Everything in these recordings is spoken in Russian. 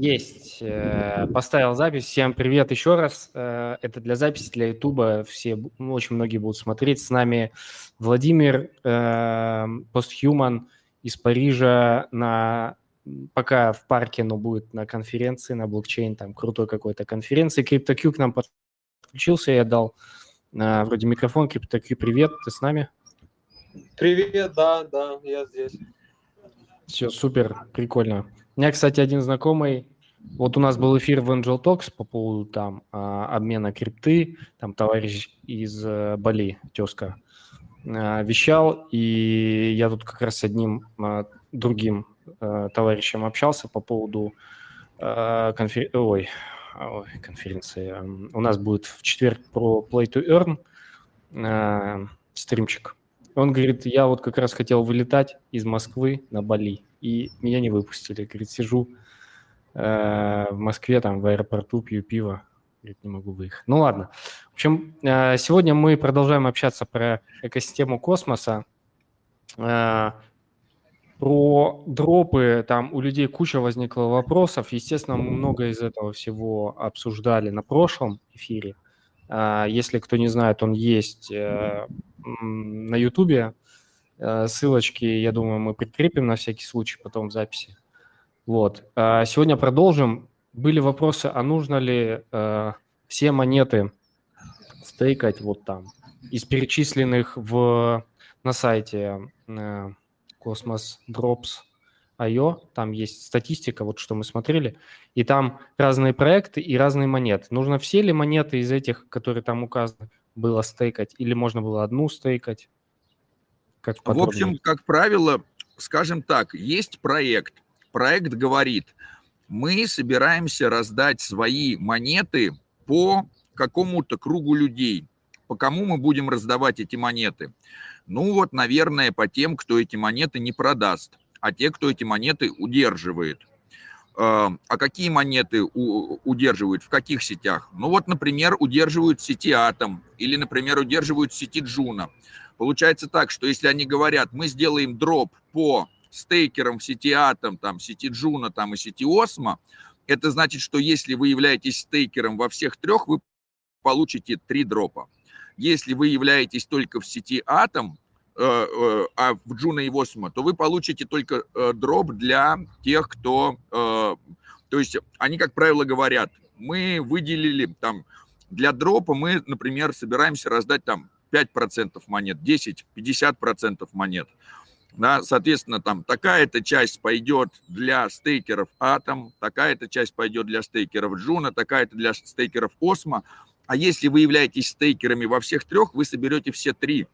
Есть. Э, поставил запись. Всем привет еще раз. Э, это для записи, для Ютуба. Все, очень многие будут смотреть. С нами Владимир Постхуман из Парижа на пока в парке, но будет на конференции, на блокчейн, там крутой какой-то конференции. CryptoQ к нам подключился, я дал вроде микрофон. CryptoQ, привет, ты с нами? Привет, да, да, я здесь. Все, супер, прикольно. У меня, кстати, один знакомый, вот у нас был эфир в Angel Talks по поводу там а, обмена крипты, там товарищ из э, Бали, тезка, а, вещал, и я тут как раз с одним а, другим э, товарищем общался по поводу конфер... Ой, конференции. У нас будет в четверг про Play to Earn стримчик. Он говорит, я вот как раз хотел вылетать из Москвы на Бали, и меня не выпустили. Говорит, сижу в Москве, там в аэропорту, пью пиво, говорит, не могу выехать. Ну ладно. В общем, э, сегодня мы продолжаем общаться про экосистему космоса, э, про дропы, там у людей куча возникла вопросов. Естественно, мы много из этого всего обсуждали на прошлом эфире. Э, если кто не знает, он есть э, на Ютубе. Э, ссылочки, я думаю, мы прикрепим на всякий случай потом в записи. Вот. А сегодня продолжим. Были вопросы, а нужно ли э, все монеты стейкать вот там из перечисленных в, на сайте э, Cosmos Drops IO, там есть статистика, вот что мы смотрели, и там разные проекты и разные монеты. Нужно все ли монеты из этих, которые там указаны, было стейкать, или можно было одну стейкать? Как в общем, как правило, скажем так, есть проект. Проект говорит, мы собираемся раздать свои монеты по какому-то кругу людей. По кому мы будем раздавать эти монеты? Ну вот, наверное, по тем, кто эти монеты не продаст, а те, кто эти монеты удерживает. А, а какие монеты удерживают, в каких сетях? Ну вот, например, удерживают в сети Атом или, например, удерживают в сети Juno. Получается так, что если они говорят, мы сделаем дроп по стейкерам в сети Атом, там, сети Juno там, и сети Osmo, это значит, что если вы являетесь стейкером во всех трех, вы получите три дропа. Если вы являетесь только в сети Атом, э, э, а в Juno и Osmo, то вы получите только э, дроп для тех, кто... То есть они, как правило, говорят, мы выделили там для дропа, мы, например, собираемся раздать там 5% монет, 10, 50% монет. Да, соответственно, там такая-то часть пойдет для стейкеров Атом, такая-то часть пойдет для стейкеров Juno, такая-то для стейкеров Osmo. А если вы являетесь стейкерами во всех трех, вы соберете все три,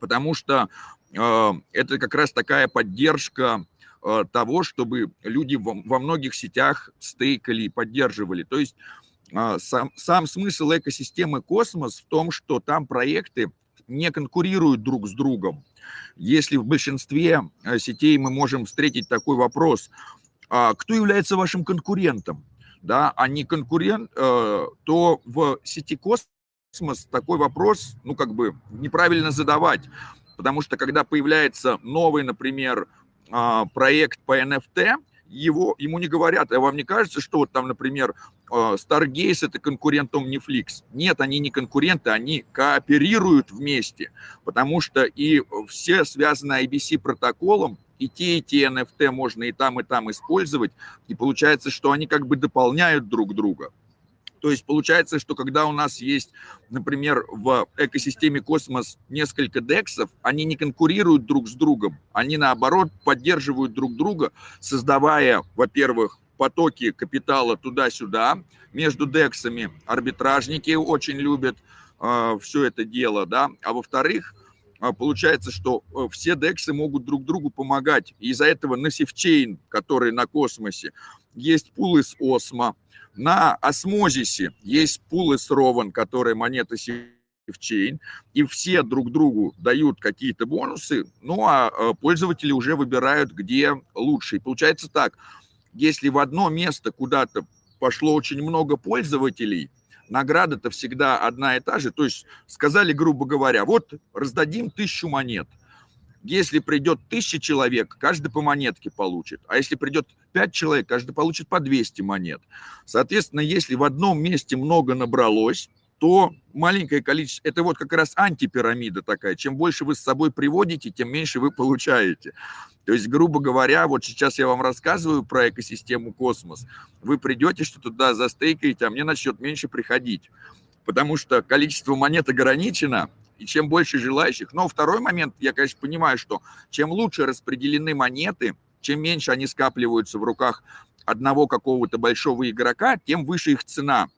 потому что э, это как раз такая поддержка э, того, чтобы люди во, во многих сетях стейкали и поддерживали. То есть а, сам, сам смысл экосистемы космос в том, что там проекты не конкурируют друг с другом. Если в большинстве э, сетей мы можем встретить такой вопрос, а кто является вашим конкурентом, да, а не конкурент, э, то в сети космос такой вопрос, ну, как бы неправильно задавать, потому что когда появляется новый, например, а, проект по NFT, его, ему не говорят, а вам не кажется, что вот там, например, э, Stargaze это конкурент Omniflix? Нет, они не конкуренты, они кооперируют вместе, потому что и все связаны IBC протоколом, и те, и те NFT можно и там, и там использовать, и получается, что они как бы дополняют друг друга. То есть получается, что когда у нас есть, например, в экосистеме космос несколько дексов, они не конкурируют друг с другом, они наоборот поддерживают друг друга, создавая, во-первых, потоки капитала туда-сюда между дексами. Арбитражники очень любят э, все это дело, да. А во-вторых, э, получается, что э, все дексы могут друг другу помогать. Из-за этого на севчейн, который на космосе, есть пул из осмо, на осмозисе есть пул из рован, которые монеты севчейн, и все друг другу дают какие-то бонусы, ну а э, пользователи уже выбирают, где лучше. И получается так, если в одно место куда-то пошло очень много пользователей, награда-то всегда одна и та же. То есть сказали, грубо говоря, вот раздадим тысячу монет. Если придет тысяча человек, каждый по монетке получит. А если придет пять человек, каждый получит по 200 монет. Соответственно, если в одном месте много набралось, то маленькое количество, это вот как раз антипирамида такая. Чем больше вы с собой приводите, тем меньше вы получаете. То есть, грубо говоря, вот сейчас я вам рассказываю про экосистему космос. Вы придете, что туда застейкаете, а мне начнет меньше приходить. Потому что количество монет ограничено, и чем больше желающих. Но второй момент, я, конечно, понимаю, что чем лучше распределены монеты, чем меньше они скапливаются в руках одного какого-то большого игрока, тем выше их цена.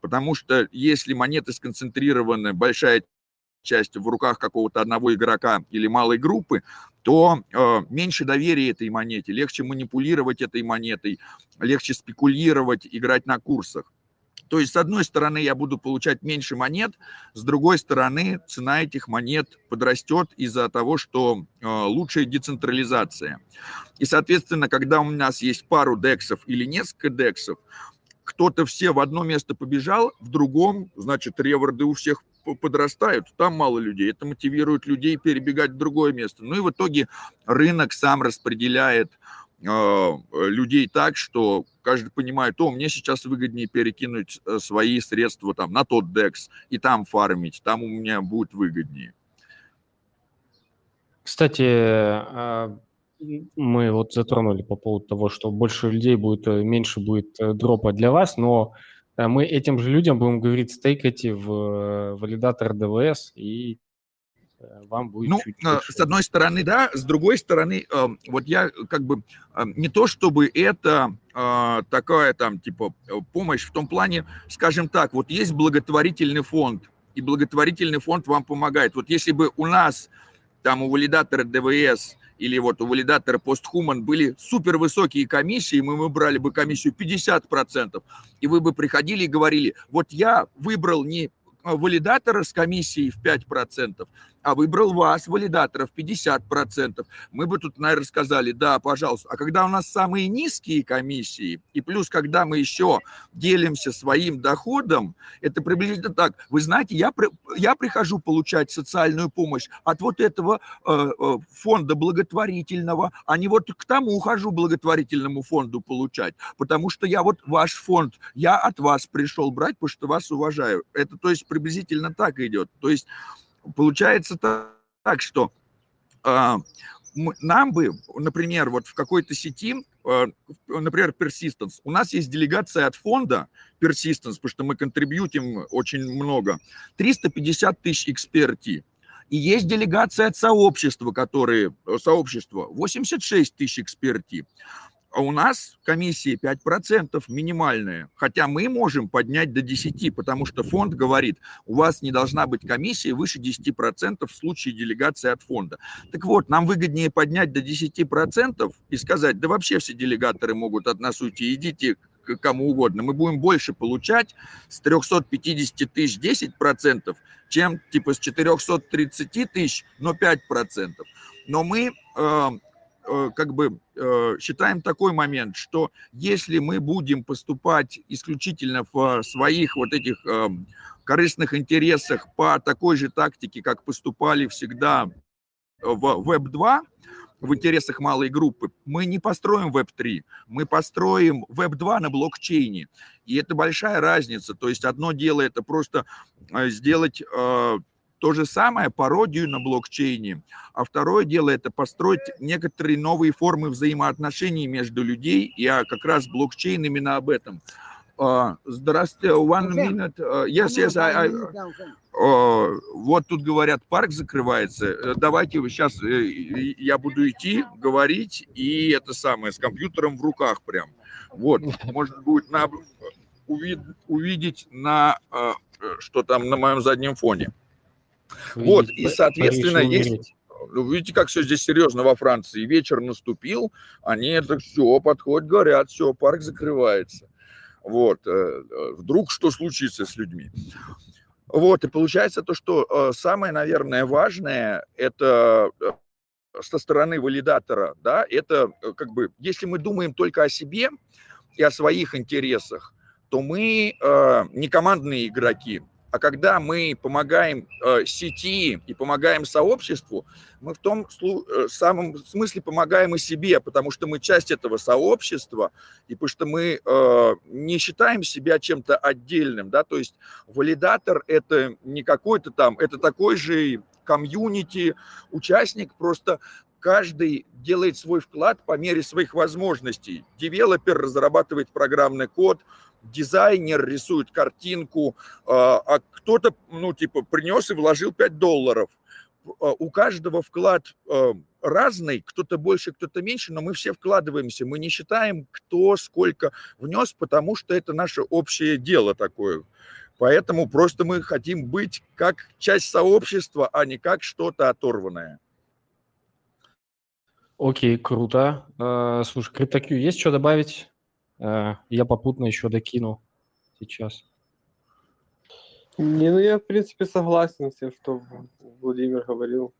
Потому что если монеты сконцентрированы, большая часть в руках какого-то одного игрока или малой группы, то э, меньше доверия этой монете, легче манипулировать этой монетой, легче спекулировать, играть на курсах. То есть, с одной стороны, я буду получать меньше монет, с другой стороны, цена этих монет подрастет из-за того, что э, лучшая децентрализация. И, соответственно, когда у нас есть пару дексов или несколько дексов, кто-то все в одно место побежал, в другом, значит, реворды у всех подрастают, там мало людей. Это мотивирует людей перебегать в другое место. Ну и в итоге рынок сам распределяет людей так, что каждый понимает, о, мне сейчас выгоднее перекинуть э, свои средства там на тот DEX и там фармить, там у меня будет выгоднее. Кстати, а, мы вот затронули по поводу того, что больше людей будет, э, меньше будет э, дропа для вас, но мы этим же людям будем говорить, стейкайте в валидатор ДВС и вам будет ну, чуть больше. с одной стороны, да, с другой стороны, эм, вот я как бы эм, не то чтобы это такая там типа помощь в том плане, скажем так, вот есть благотворительный фонд, и благотворительный фонд вам помогает. Вот если бы у нас там у валидатора ДВС или вот у валидатора постхуман были супер высокие комиссии, мы, мы брали бы комиссию 50%, и вы бы приходили и говорили, вот я выбрал не валидатора с комиссией в 5%, а выбрал вас, валидаторов, 50%, мы бы тут, наверное, сказали, да, пожалуйста. А когда у нас самые низкие комиссии, и плюс, когда мы еще делимся своим доходом, это приблизительно так. Вы знаете, я, я прихожу получать социальную помощь от вот этого э, э, фонда благотворительного, а не вот к тому ухожу благотворительному фонду получать, потому что я вот ваш фонд, я от вас пришел брать, потому что вас уважаю. Это, то есть, приблизительно так идет. То есть, Получается так, что э, нам бы, например, вот в какой-то сети, э, например, Persistence, у нас есть делегация от фонда Persistence, потому что мы контрибьютим очень много, 350 тысяч эксперти. И есть делегация от сообщества, которые, э, сообщество, 86 тысяч эксперти. А у нас комиссия 5% минимальная, хотя мы можем поднять до 10%, потому что фонд говорит, у вас не должна быть комиссия выше 10% в случае делегации от фонда. Так вот, нам выгоднее поднять до 10% и сказать, да вообще все делегаторы могут от нас уйти, идите к кому угодно. Мы будем больше получать с 350 тысяч 10%, чем типа с 430 тысяч, но 5%. Но мы Э, как бы э, считаем такой момент, что если мы будем поступать исключительно в своих вот этих эм, корыстных интересах по такой же тактике, как поступали всегда в Web2, в интересах малой группы, мы не построим Web3, мы построим Web2 на блокчейне. И это большая разница. То есть одно дело это просто э, сделать то же самое, пародию на блокчейне. А второе дело – это построить некоторые новые формы взаимоотношений между людей. Я как раз блокчейн именно об этом. Uh, здравствуйте, one minute. Uh, yes, yes, I, I, uh, вот тут говорят, парк закрывается. Э, давайте вы сейчас, я буду идти, говорить, и это самое, с компьютером в руках прям. Вот, можно будет на, увид, увидеть на, что там на моем заднем фоне. Вот, и, соответственно, есть... Ну, видите, как все здесь серьезно во Франции. Вечер наступил, они это все, подходят, говорят, все, парк закрывается. Вот, э, э, вдруг что случится с людьми. Вот, и получается то, что э, самое, наверное, важное, это со стороны валидатора, да, это как бы, если мы думаем только о себе и о своих интересах, то мы не командные игроки, А когда мы помогаем э, сети и помогаем сообществу, мы в том э, самом смысле помогаем и себе, потому что мы часть этого сообщества, и потому что мы э, не считаем себя чем-то отдельным, да, то есть валидатор это не какой-то там, это такой же комьюнити, участник, просто каждый делает свой вклад по мере своих возможностей. Девелопер разрабатывает программный код, дизайнер рисует картинку, а, а кто-то, ну, типа, принес и вложил 5 долларов. А, у каждого вклад а, разный, кто-то больше, кто-то меньше, но мы все вкладываемся, мы не считаем, кто сколько внес, потому что это наше общее дело такое. Поэтому просто мы хотим быть как часть сообщества, а не как что-то оторванное. Окей, круто. Слушай, CryptoQ, есть что добавить? Э, я попутно еще докину сейчас. Не, ну я, в принципе, согласен с тем, что Владимир говорил.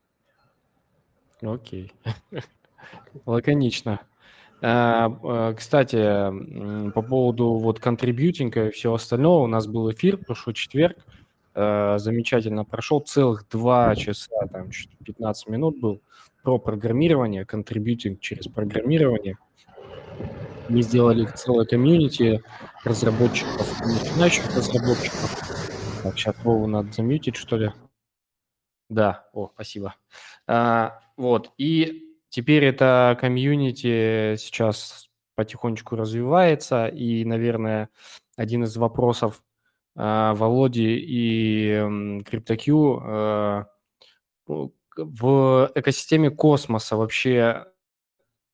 Окей. Лаконично. Э, э, кстати, по поводу вот контрибьютинга и всего остального, у нас был эфир прошлый четверг, замечательно прошел, целых два часа, там 15 минут был про программирование, контрибьютинг через программирование. Мы сделали целое комьюнити разработчиков, начинающих разработчиков. Так, сейчас Вову надо замьютить, что ли? Да, о, спасибо. А, вот, и теперь это комьюнити сейчас потихонечку развивается, и, наверное, один из вопросов а, Володи и CryptoQ а, в экосистеме космоса вообще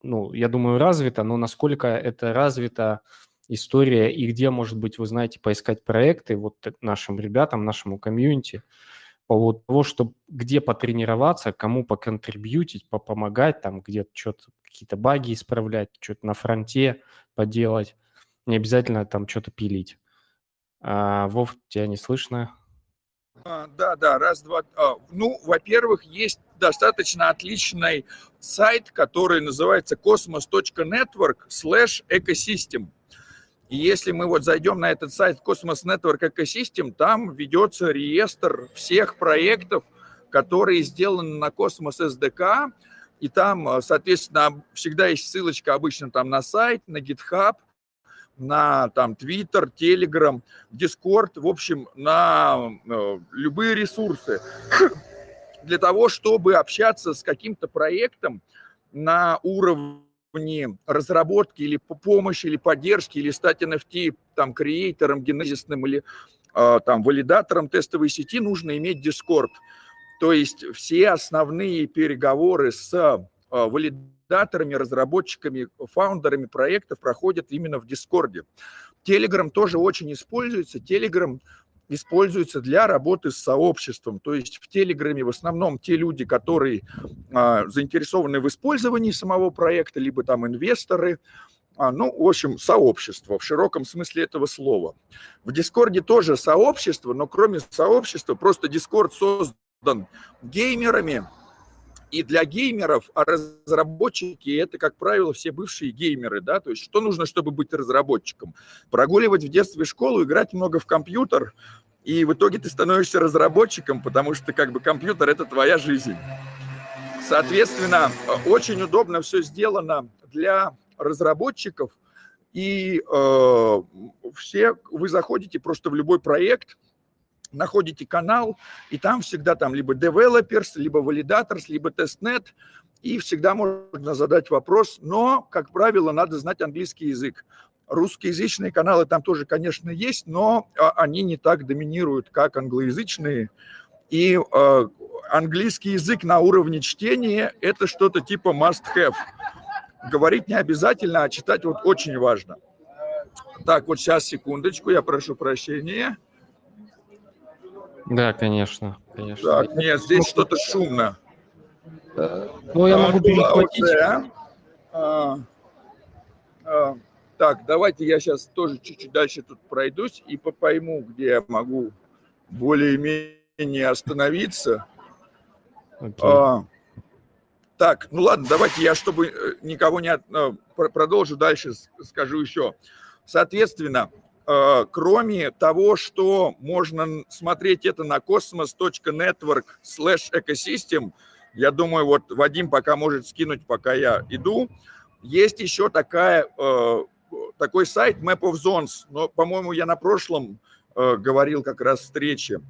ну, я думаю, развито, но насколько это развита история и где, может быть, вы знаете, поискать проекты вот нашим ребятам, нашему комьюнити, по поводу того, что где потренироваться, кому поконтрибьютить, попомогать, там где-то что-то, какие-то баги исправлять, что-то на фронте поделать, не обязательно там что-то пилить. А, Вов, тебя не слышно. А, да, да, раз, два. А, ну, во-первых, есть достаточно отличный сайт, который называется cosmos.network slash ecosystem. И если мы вот зайдем на этот сайт Cosmos Network Ecosystem, там ведется реестр всех проектов, которые сделаны на Cosmos SDK, и там, соответственно, всегда есть ссылочка обычно там на сайт, на GitHub – на там Twitter, Telegram, Discord, в общем, на э, любые ресурсы для того, чтобы общаться с каким-то проектом на уровне разработки или помощи, или поддержки, или стать NFT там креатором, генезисным или э, там валидатором тестовой сети, нужно иметь Discord. То есть все основные переговоры с валидатором валидаторами, разработчиками, фаундерами проектов проходят именно в Дискорде. Телеграм тоже очень используется. Телеграм используется для работы с сообществом. То есть в Телеграме в основном те люди, которые а, заинтересованы в использовании самого проекта, либо там инвесторы, а, ну, в общем, сообщество в широком смысле этого слова. В Дискорде тоже сообщество, но кроме сообщества, просто Дискорд создан геймерами, и для геймеров, а разработчики это, как правило, все бывшие геймеры, да, то есть что нужно, чтобы быть разработчиком? Прогуливать в детстве школу, играть много в компьютер, и в итоге ты становишься разработчиком, потому что как бы компьютер это твоя жизнь. Соответственно, очень удобно все сделано для разработчиков, и э, все вы заходите просто в любой проект, находите канал, и там всегда там либо developers, либо validators, либо testnet, и всегда можно задать вопрос, но, как правило, надо знать английский язык. Русскоязычные каналы там тоже, конечно, есть, но а, они не так доминируют, как англоязычные. И э, английский язык на уровне чтения – это что-то типа must-have. Говорить не обязательно, а читать вот очень важно. Так, вот сейчас, секундочку, я прошу прощения. Да, конечно, конечно. Так, нет, здесь что-то шумно. Ну, я могу перехватить. А, а, так, давайте я сейчас тоже чуть-чуть дальше тут пройдусь и пойму, где я могу более-менее остановиться. Okay. А, так, ну ладно, давайте я, чтобы э, никого не от, продолжу дальше, скажу еще. Соответственно, э, кроме того, что можно смотреть это на cosmos.network slash ecosystem, я думаю, вот Вадим пока может скинуть, пока я иду, есть еще такая, э, такой сайт Map of Zones, но, по-моему, я на прошлом э, говорил как раз встрече.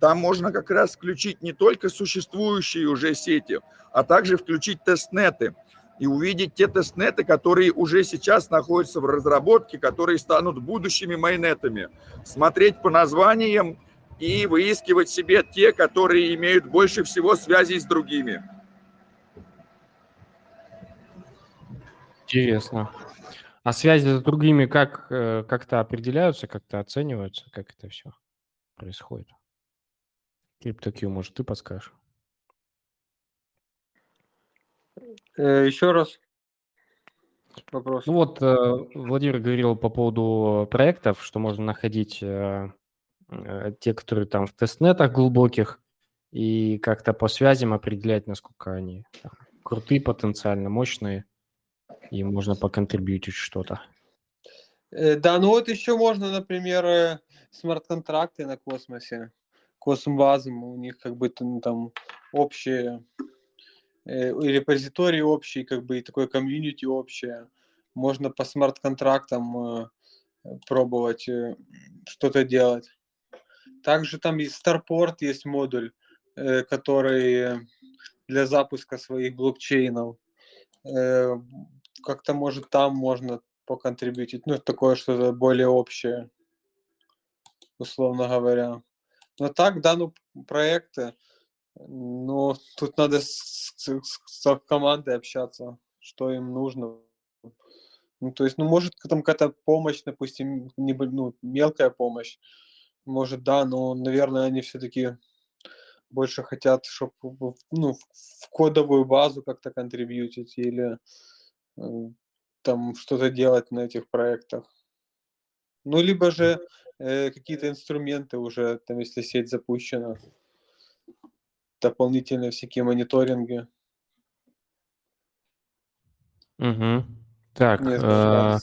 Там можно как раз включить не только существующие уже сети, а также включить тестнеты и увидеть те тестнеты, которые уже сейчас находятся в разработке, которые станут будущими майнетами. Смотреть по названиям и выискивать себе те, которые имеют больше всего связей с другими. Интересно. А связи с другими как, э, как-то определяются, как-то оцениваются? Как это все происходит? CryptoQ, может, ты подскажешь? Э, Еще раз вопрос. Ну вот э, Владимир говорил по поводу проектов, что можно находить те, которые там в тестнетах глубоких, и как-то по связям определять, насколько они крутые потенциально, мощные и можно поконтрибьютить что-то. Э, да, ну вот еще можно, например, э, смарт-контракты на космосе, космбазам, у них как бы ну, там общие, э, репозиторий общий, как бы и такой комьюнити общее. Можно по смарт-контрактам э, пробовать э, что-то делать. Также там есть Starport, есть модуль, э, который для запуска своих блокчейнов. Э, как-то, может, там можно поконтрибьютить, ну, такое что-то более общее, условно говоря. Но так, да, ну, проекты, ну, тут надо с, с, с командой общаться, что им нужно. Ну, то есть, ну, может, там какая-то помощь, допустим, не, ну, мелкая помощь, может, да, но, наверное, они все-таки больше хотят, чтобы ну, в кодовую базу как-то контрибьютить или там что-то делать на этих проектах. Ну, либо же э, какие-то инструменты уже, там, если сеть запущена, дополнительные всякие мониторинги. Угу. Так, э,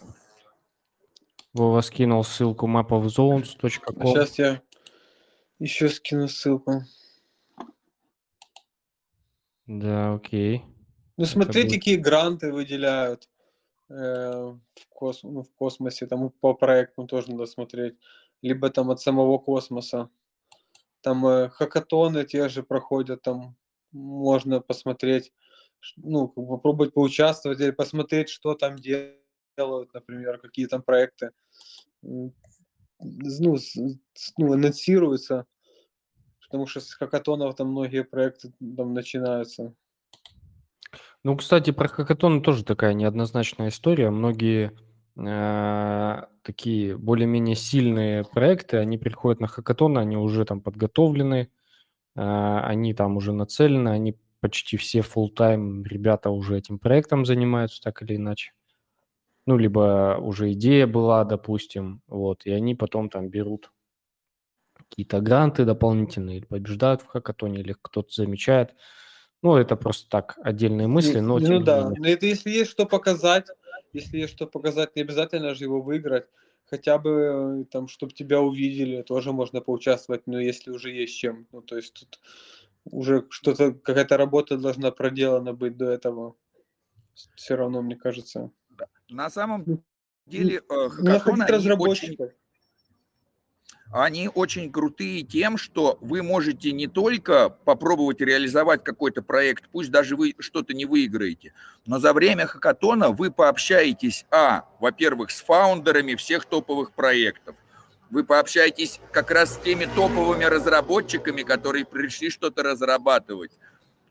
Вова скинул ссылку mapofzones.com. Сейчас я еще скину ссылку. Да, окей. Ну, смотрите, будет... какие гранты выделяют э, в, кос... ну, в космосе. Там по проекту тоже надо смотреть. Либо там от самого космоса. Там э, хакатоны те же проходят, там можно посмотреть, ну, попробовать поучаствовать или посмотреть, что там делают, например, какие там проекты ну, ну, анонсируются, потому что с хакатонов там многие проекты там начинаются. Ну, кстати, про хакатон тоже такая неоднозначная история. Многие э, такие более-менее сильные проекты, они приходят на хакатон, они уже там подготовлены, э, они там уже нацелены, они почти все full тайм ребята уже этим проектом занимаются так или иначе. Ну, либо уже идея была, допустим, вот, и они потом там берут какие-то гранты дополнительные, или побеждают в хакатоне, или кто-то замечает. Ну, это просто так, отдельные мысли, но... Ну да, но это если есть что показать, если есть что показать, не обязательно же его выиграть, хотя бы там, чтобы тебя увидели, тоже можно поучаствовать, но если уже есть чем, ну, то есть тут уже что-то, какая-то работа должна проделана быть до этого, все равно, мне кажется. На самом деле, э, хакатоны, разработчиков. Очень они очень крутые тем, что вы можете не только попробовать реализовать какой-то проект, пусть даже вы что-то не выиграете, но за время хакатона вы пообщаетесь, а, во-первых, с фаундерами всех топовых проектов, вы пообщаетесь как раз с теми топовыми разработчиками, которые пришли что-то разрабатывать.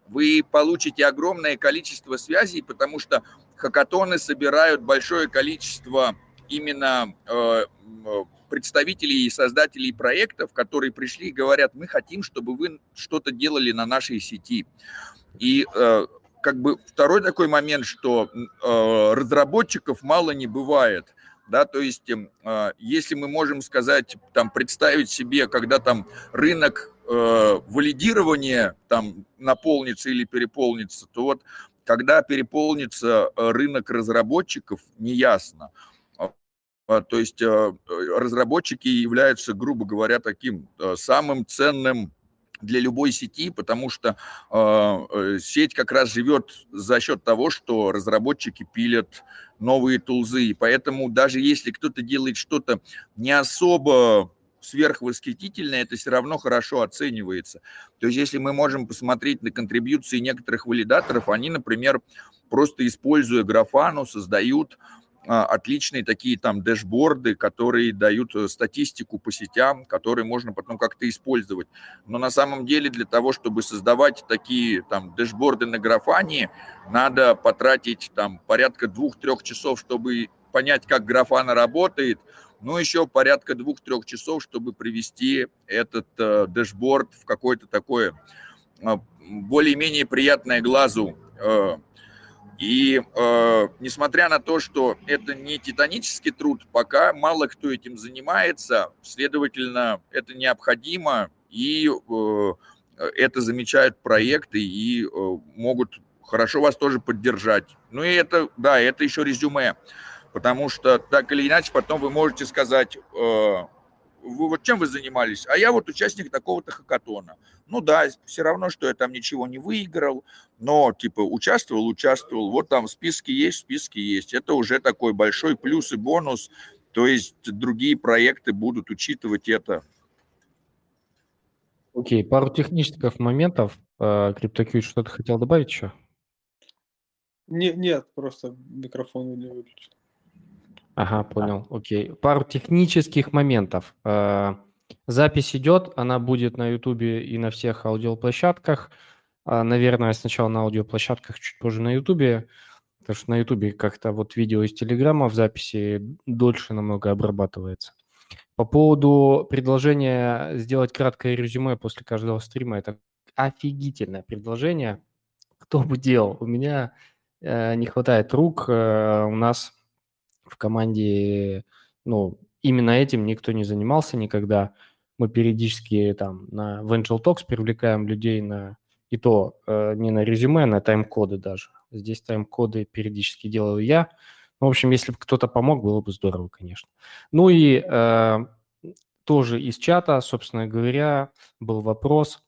Вы получите огромное количество связей, потому что хакатоны собирают большое количество именно э, представителей и создателей проектов, которые пришли и говорят, мы хотим, чтобы вы что-то делали на нашей сети. И э, как бы второй такой момент, что э, разработчиков мало не бывает. Да, то есть, э, если мы можем сказать, там, представить себе, когда там рынок э, валидирования там наполнится или переполнится, то вот когда переполнится э, рынок разработчиков, неясно. То есть разработчики являются, грубо говоря, таким самым ценным для любой сети, потому что э, сеть как раз живет за счет того, что разработчики пилят новые тулзы. И поэтому даже если кто-то делает что-то не особо сверхвосхитительное, это все равно хорошо оценивается. То есть если мы можем посмотреть на контрибьюции некоторых валидаторов, они, например, просто используя графану, создают а, отличные такие там дэшборды, которые дают э, статистику по сетям, которые можно потом как-то использовать. Но на самом деле для того, чтобы создавать такие там дэшборды на графане, надо потратить там порядка двух-трех часов, чтобы понять, как графана работает, ну, еще порядка двух-трех часов, чтобы привести этот э, дэшборд в какое-то такое э, более-менее приятное глазу э, и э, несмотря на то, что это не титанический труд, пока мало кто этим занимается, следовательно, это необходимо, и э, это замечают проекты и э, могут хорошо вас тоже поддержать. Ну и это, да, это еще резюме, потому что так или иначе потом вы можете сказать, э, вы вот чем вы занимались? А я вот участник такого-то хакатона. Ну да, все равно, что я там ничего не выиграл, но типа участвовал, участвовал. Вот там списки есть, списки есть. Это уже такой большой плюс и бонус. То есть другие проекты будут учитывать это. Окей, okay, пару технических моментов. CryptoQ что-то хотел добавить еще? Не, нет, просто микрофон не выключил. Ага, понял, окей. Пару технических моментов. Э, запись идет, она будет на Ютубе и на всех аудиоплощадках. А, наверное, сначала на аудиоплощадках, чуть позже на Ютубе, потому что на Ютубе как-то вот видео из Телеграма в записи дольше намного обрабатывается. По поводу предложения сделать краткое резюме после каждого стрима, это офигительное предложение. Кто бы делал? У меня э, не хватает рук, э, у нас в команде, ну, именно этим никто не занимался никогда. Мы периодически там на Vengel Talks привлекаем людей на, и то э, не на резюме, а на тайм-коды даже. Здесь тайм-коды периодически делаю я. Ну, в общем, если бы кто-то помог, было бы здорово, конечно. Ну и э, тоже из чата, собственно говоря, был вопрос,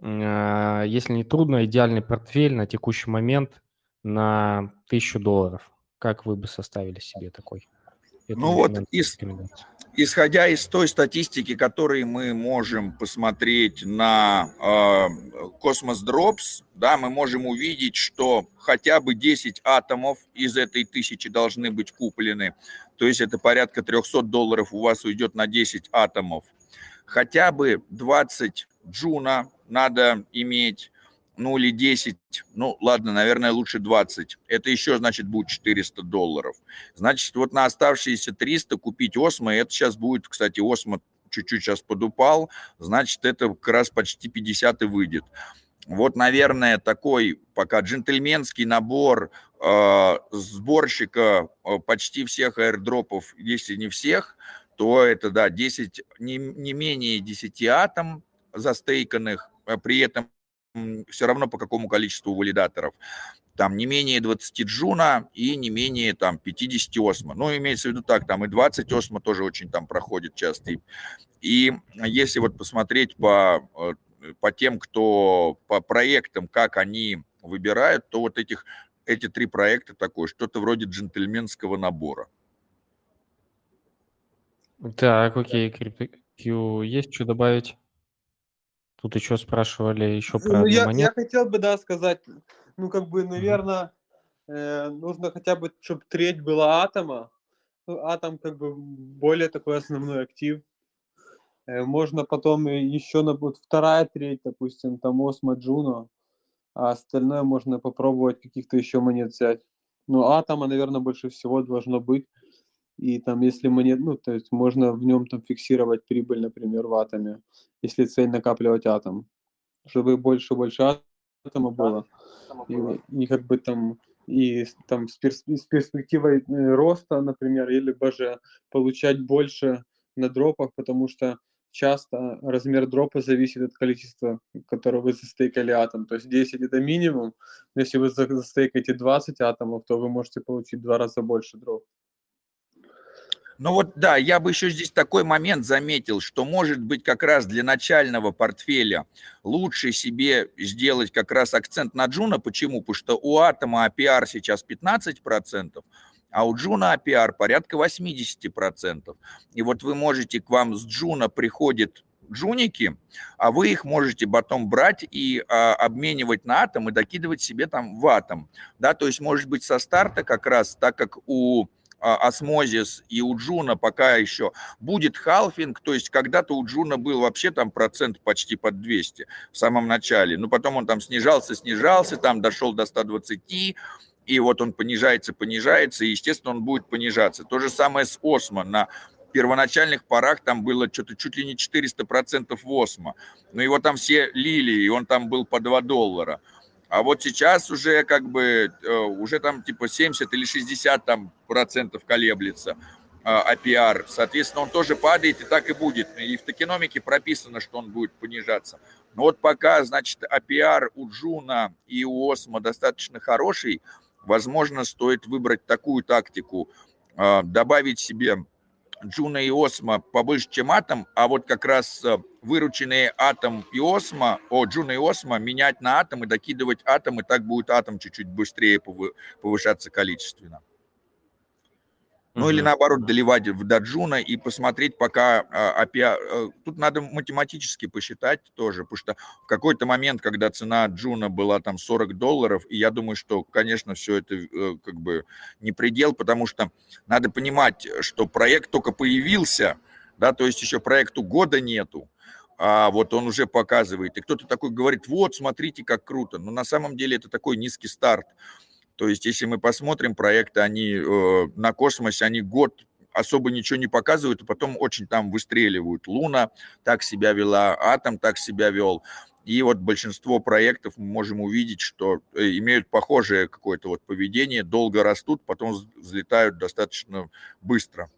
э, если не трудно, идеальный портфель на текущий момент на тысячу долларов. Как вы бы составили себе такой? ну вот, из, исходя из той статистики, которой мы можем посмотреть на э, Cosmos Drops, да, мы можем увидеть, что хотя бы 10 атомов из этой тысячи должны быть куплены. То есть это порядка 300 долларов у вас уйдет на 10 атомов. Хотя бы 20 джуна надо иметь ну или 10, ну ладно, наверное, лучше 20. Это еще, значит, будет 400 долларов. Значит, вот на оставшиеся 300 купить Осмо, это сейчас будет, кстати, Осмо чуть-чуть сейчас подупал, значит, это как раз почти 50 и выйдет. Вот, наверное, такой пока джентльменский набор э, сборщика э, почти всех аирдропов, если не всех, то это, да, 10, не, не менее 10 атом застейканных, а при этом все равно по какому количеству валидаторов. Там не менее 20 джуна и не менее там 50 осмо. Ну, имеется в виду так, там и 20 осмо тоже очень там проходит часто. И, и если вот посмотреть по, э, по тем, кто по проектам, как они выбирают, то вот этих, эти три проекта такое, что-то вроде джентльменского набора. Так, окей, CryptoQ, есть что добавить? Тут еще спрашивали еще про ну, я, я хотел бы, да, сказать, ну, как бы, наверное, э, нужно хотя бы, чтобы треть была атома. Ну, атом, как бы, более такой основной актив. Э, можно потом еще на вот вторая треть, допустим, там Осмо Джуно, а остальное можно попробовать каких-то еще монет взять. Ну, атома, наверное, больше всего должно быть. И там, если монет, ну, то есть можно в нем там фиксировать прибыль, например, в атоме, если цель накапливать атом, чтобы больше больше атома было. И, и как бы там и там с, перс, с перспективой э, роста, например, или даже получать больше на дропах, потому что часто размер дропа зависит от количества, которое вы застейкали атом. То есть 10 это минимум, но если вы застейкаете 20 атомов, то вы можете получить в два раза больше дроп. Ну вот да, я бы еще здесь такой момент заметил, что может быть как раз для начального портфеля лучше себе сделать как раз акцент на Juno. Почему? Потому что у Атома APR сейчас 15%, а у Juno APR порядка 80%. И вот вы можете, к вам с Juno приходит джуники, а вы их можете потом брать и а, обменивать на атом и докидывать себе там в атом. Да, то есть, может быть, со старта как раз, так как у Osmosis и у Juno пока еще будет халвинг, то есть когда-то у Juno был вообще там процент почти под 200 в самом начале, но потом он там снижался, снижался, там дошел до 120, и вот он понижается, понижается, и, естественно, он будет понижаться. То же самое с Osmo. На первоначальных порах там было что-то чуть ли не 400% Osmo. Но его там все лили, и он там был по 2 доллара. А вот сейчас уже как бы, э, уже там типа 70 или 60 там процентов колеблется APR. А Соответственно, он тоже падает и так и будет. И в токеномике прописано, что он будет понижаться. Но вот пока, значит, APR у Juno и у Osmo достаточно хороший, возможно, стоит выбрать такую тактику, а, добавить себе Juno и Osmo побольше, чем Атом, а вот как раз э, вырученные Атом и Osmo, о, Juno и Osmo менять на Атом и докидывать Атом, и так будет Атом чуть-чуть быстрее повышаться количественно. Ну или наоборот, доливать в Juno и посмотреть, пока. А, тут надо математически посчитать тоже, потому что в какой-то момент, когда цена Juno была там 40 долларов, и я думаю, что, конечно, все это э, как бы не предел, потому что надо понимать, что проект только появился, да, то есть еще проекту года нету, а вот он уже показывает. И кто-то такой говорит, вот, смотрите, как круто. Но на самом деле это такой низкий старт. То есть, если мы посмотрим проекты, они э, на космосе, они год особо ничего не показывают, а потом очень там выстреливают. Луна так себя вела, Атом так себя вел. И вот большинство проектов мы можем увидеть, что э, имеют похожее какое-то вот поведение, долго растут, потом взлетают достаточно быстро.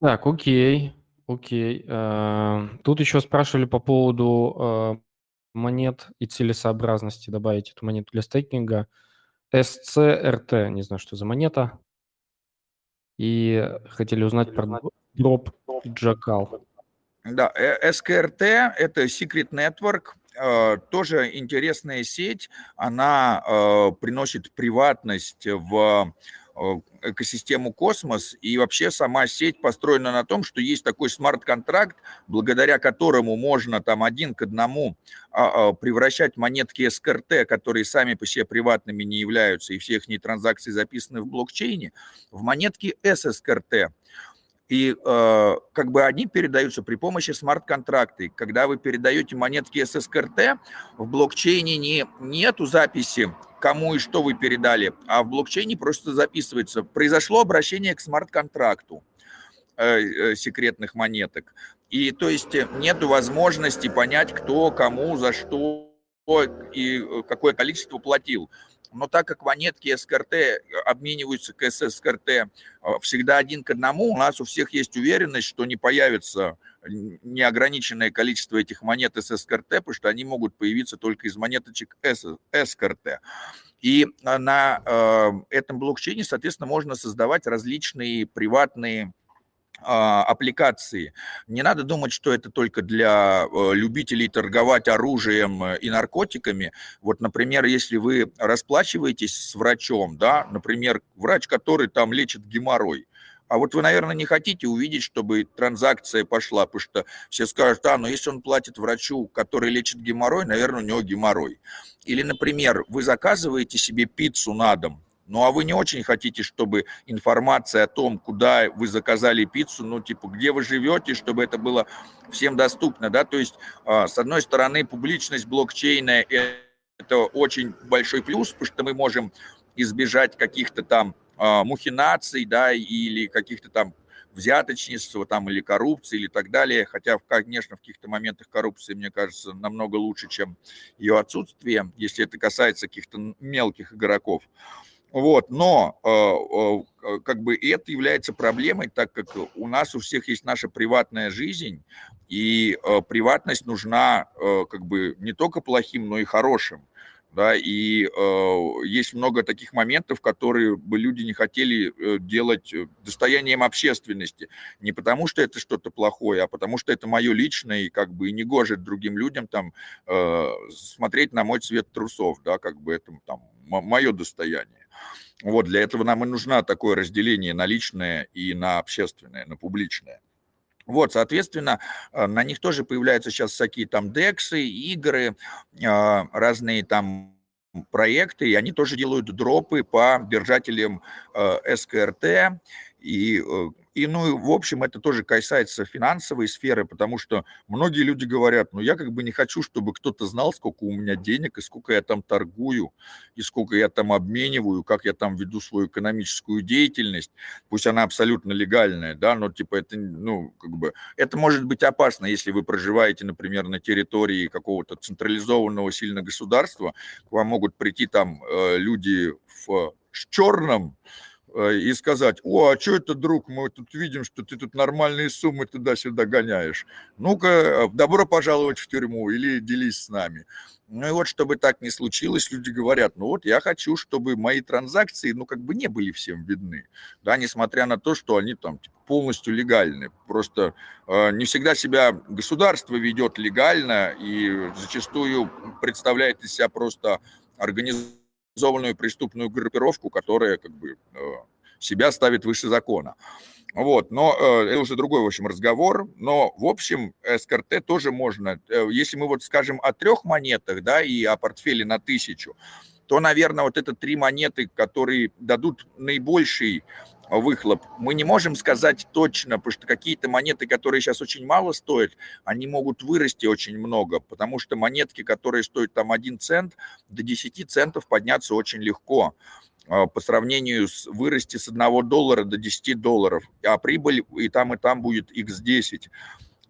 Так, окей, окей. Э, тут еще спрашивали по поводу э, монет и целесообразности добавить эту монету для стейкинга. SCRT, не знаю, что за монета. И хотели узнать про дроп Джакал. Да, SKRT э, – это Secret Network, э, тоже интересная сеть. Она э, приносит приватность в Э, экосистему космос, и вообще сама сеть построена на том, что есть такой смарт-контракт, благодаря которому можно там один к одному а, а, превращать монетки СКРТ, которые сами по себе приватными не являются, и все их транзакции записаны в блокчейне, в монетки ССКРТ. И э, как бы они передаются при помощи смарт-контракта. Когда вы передаете монетки ССКРТ, в блокчейне не, нету записи, кому и что вы передали, а в блокчейне просто записывается. Произошло обращение к смарт-контракту э, э, секретных монеток. И то есть нет возможности понять, кто, кому, за что и э, какое количество платил но так как монетки СКРТ обмениваются к ССКРТ всегда один к одному, у нас у всех есть уверенность, что не появится неограниченное количество этих монет ССКРТ, потому что они могут появиться только из монеточек СКРТ. И э, на этом блокчейне, соответственно, можно создавать различные приватные а, аппликации. Не надо думать, что это только для э, любителей торговать оружием э, и наркотиками. Вот, например, если вы расплачиваетесь с врачом, да, например, врач, который там лечит геморрой, а вот вы, наверное, не хотите увидеть, чтобы транзакция пошла, потому что все скажут, а, ну если он платит врачу, который лечит геморрой, наверное, у него геморрой. Или, например, вы заказываете себе пиццу на дом, ну, а вы не очень хотите, чтобы информация о том, куда вы заказали пиццу, ну, типа, где вы живете, чтобы это было всем доступно, да, то есть, а, с одной стороны, публичность блокчейна – это очень большой плюс, потому что мы можем избежать каких-то там мухинаций, да, или каких-то там взяточничества там или коррупции или так далее, хотя, конечно, в каких-то моментах коррупции, мне кажется, намного лучше, чем ее отсутствие, если это касается каких-то мелких игроков. Вот, но э, э, как бы это является проблемой, так как у нас у всех есть наша приватная жизнь, и э, приватность нужна как бы не только плохим, но и хорошим. Да, и э, есть много таких моментов, которые бы люди не хотели э, делать э, достоянием общественности, не потому что это что-то плохое, а потому что это мое личное и как бы и не гожит другим людям там э, смотреть на мой цвет трусов, да, как бы это там мое достояние. Вот для этого нам и нужно такое разделение на личное и на общественное, на публичное. Вот, соответственно, э, на них тоже появляются сейчас всякие там дексы, игры, а, разные там проекты, и они тоже делают дропы по держателям э, СКРТ, и э, и, ну, в общем, это тоже касается финансовой сферы, потому что многие люди говорят, ну, я как бы не хочу, чтобы кто-то знал, сколько у меня денег, и сколько я там торгую, и сколько я там обмениваю, как я там веду свою экономическую деятельность. Пусть она абсолютно легальная, да, но, типа, это, ну, как бы, это может быть опасно, если вы проживаете, например, на территории какого-то централизованного сильно государства, к вам могут прийти там э, люди в черном, Э, и сказать, о, а что это, друг, мы тут видим, что ты тут нормальные суммы туда-сюда гоняешь. Ну-ка, э, добро пожаловать в тюрьму или делись с нами. Ну и вот, чтобы так не случилось, люди говорят, ну вот я хочу, чтобы мои транзакции, ну как бы не были всем видны, да, несмотря на то, что они там типа, полностью легальны. Просто э, не всегда себя государство ведет легально и зачастую представляет из себя просто организацию организованную преступную группировку, которая как бы э, себя ставит выше закона. Вот, но э, это уже другой, в общем, разговор. Но, в общем, СКРТ тоже можно. Э, если мы вот скажем о трех монетах, да, и о портфеле на тысячу, то, наверное, вот это три монеты, которые дадут наибольший выхлоп. Мы не можем сказать точно, потому что какие-то монеты, которые сейчас очень мало стоят, они могут вырасти очень много, потому что монетки, которые стоят там 1 цент, до 10 центов подняться очень легко а, по сравнению с вырасти с 1 доллара до 10 долларов, а прибыль и там, и там будет x10.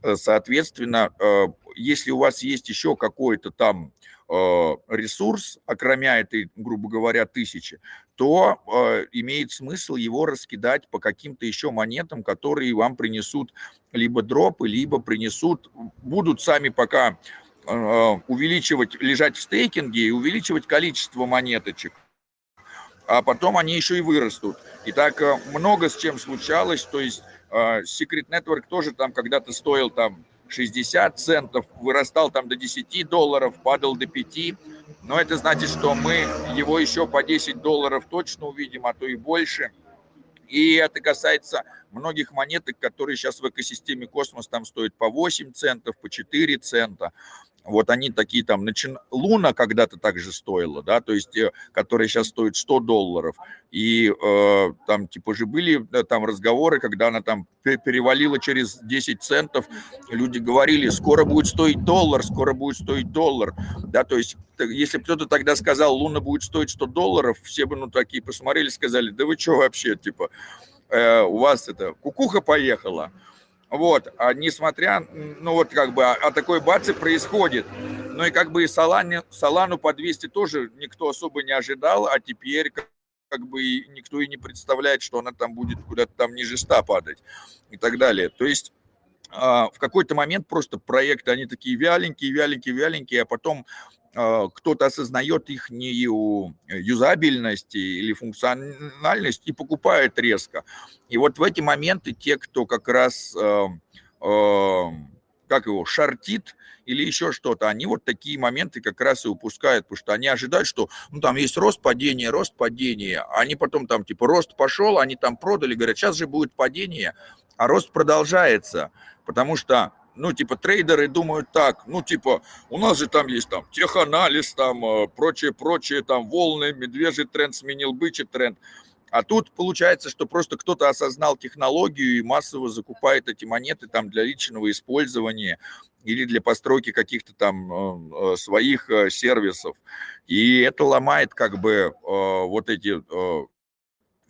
Э, соответственно, э, если у вас есть еще какой-то там Э, ресурс, окромя этой, грубо говоря, тысячи, то э, имеет смысл его раскидать по каким-то еще монетам, которые вам принесут либо дропы, либо принесут, будут сами пока э, увеличивать, лежать в стейкинге и увеличивать количество монеточек а потом они еще и вырастут. И так э, много с чем случалось, то есть э, Secret Network тоже там когда-то стоил там 60 центов, вырастал там до 10 долларов, падал до 5. Но это значит, что мы его еще по 10 долларов точно увидим, а то и больше. И это касается многих монеток, которые сейчас в экосистеме Космос там стоят по 8 центов, по 4 цента вот они такие там, начин... Луна когда-то также стоила, да, то есть, э, которая сейчас стоит 100 долларов, и э, там типа же были да, там разговоры, когда она там перевалила через 10 центов, люди говорили, скоро будет стоить доллар, скоро будет стоить доллар, да, то есть, если кто-то тогда сказал, Луна будет стоить 100 долларов, все бы, ну, такие посмотрели, сказали, да вы что вообще, типа, э, у вас это, кукуха поехала, вот, а несмотря, ну вот как бы, а, такой баце происходит. Ну и как бы и Солане, Солану по 200 тоже никто особо не ожидал, а теперь как, как бы никто и не представляет, что она там будет куда-то там ниже 100 падать и так далее. То есть а, в какой-то момент просто проекты, они такие вяленькие, вяленькие, вяленькие, а потом а, кто-то осознает их не юзабельность или функциональность и покупает резко. И вот в эти моменты те, кто как раз, а, а, как его, шортит или еще что-то, они вот такие моменты как раз и упускают, потому что они ожидают, что ну, там есть рост, падение, рост, падение. Они потом там типа рост пошел, они там продали, говорят, сейчас же будет падение, а рост продолжается, потому что ну, типа, трейдеры думают так, ну, типа, у нас же там есть там теханализ, там, э, прочее, прочее, там, волны, медвежий тренд сменил бычий тренд. А тут получается, что просто кто-то осознал технологию и массово закупает эти монеты там для личного использования или для постройки каких-то там э, э, своих сервисов. И это ломает как бы вот эти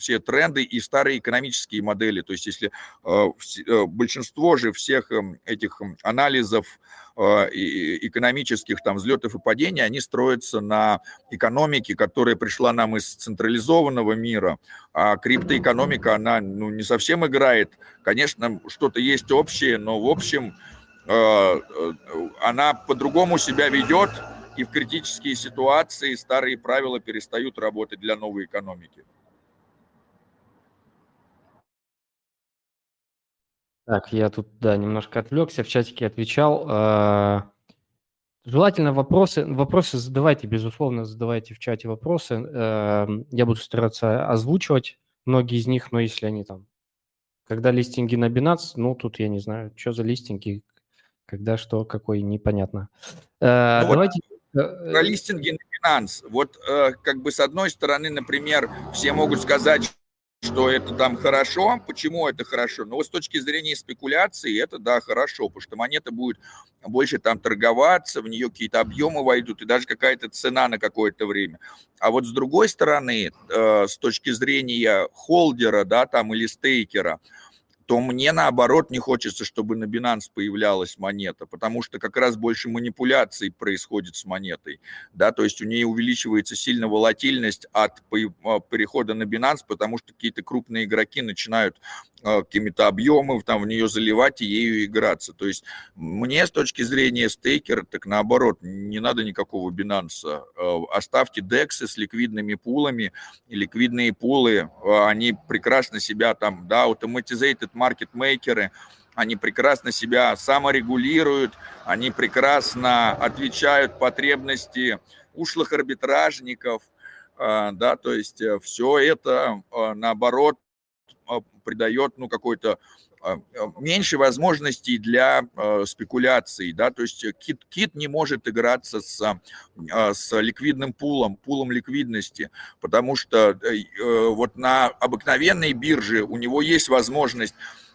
все тренды и старые экономические модели. То есть если э, э, большинство же всех эм, этих эм, анализов э, экономических там взлетов и падений, они строятся на экономике, которая пришла нам из централизованного мира, а криптоэкономика, она ну, не совсем играет. Конечно, что-то есть общее, но в общем она по-другому себя ведет, и в критические ситуации старые правила перестают работать для новой экономики. Так, я тут, да, немножко отвлекся, в чатике отвечал. А, желательно вопросы, вопросы задавайте, безусловно, задавайте в чате вопросы. Эм, я буду стараться озвучивать многие из них, но если они там... Когда листинги на Binance, ну, тут я не знаю, что за листинги, когда что, какой, непонятно. Э, ну, давайте... Вот э, про листинги на Binance. Вот э, как бы с одной стороны, например, все могут сказать, что это там хорошо. Почему это хорошо? Ну, с точки зрения спекуляции это, да, хорошо, потому что монета будет больше там торговаться, в нее какие-то объемы войдут и даже какая-то цена на какое-то время. А вот с другой стороны, э, с точки зрения холдера, да, там или стейкера, то мне наоборот не хочется, чтобы на Binance появлялась монета, потому что как раз больше манипуляций происходит с монетой, да, то есть у нее увеличивается сильно волатильность от а, перехода на Binance, потому что какие-то крупные игроки начинают какими-то объемами там в нее заливать и ею играться. То есть мне с точки зрения стейкера, так наоборот, не надо никакого Binance. А, оставьте DEX с ликвидными пулами. Ликвидные пулы, а, они прекрасно себя там, да, automated маркетмейкеры, они прекрасно себя саморегулируют, они прекрасно отвечают потребности ушлых арбитражников, да, то есть э, все это, наоборот, а, придает, ну, какой-то а, а, меньше возможностей для спекуляций, да, то есть кит, кит не может играться с, с ликвидным пулом, пулом ликвидности, потому что э, вот на обыкновенной бирже у него есть возможность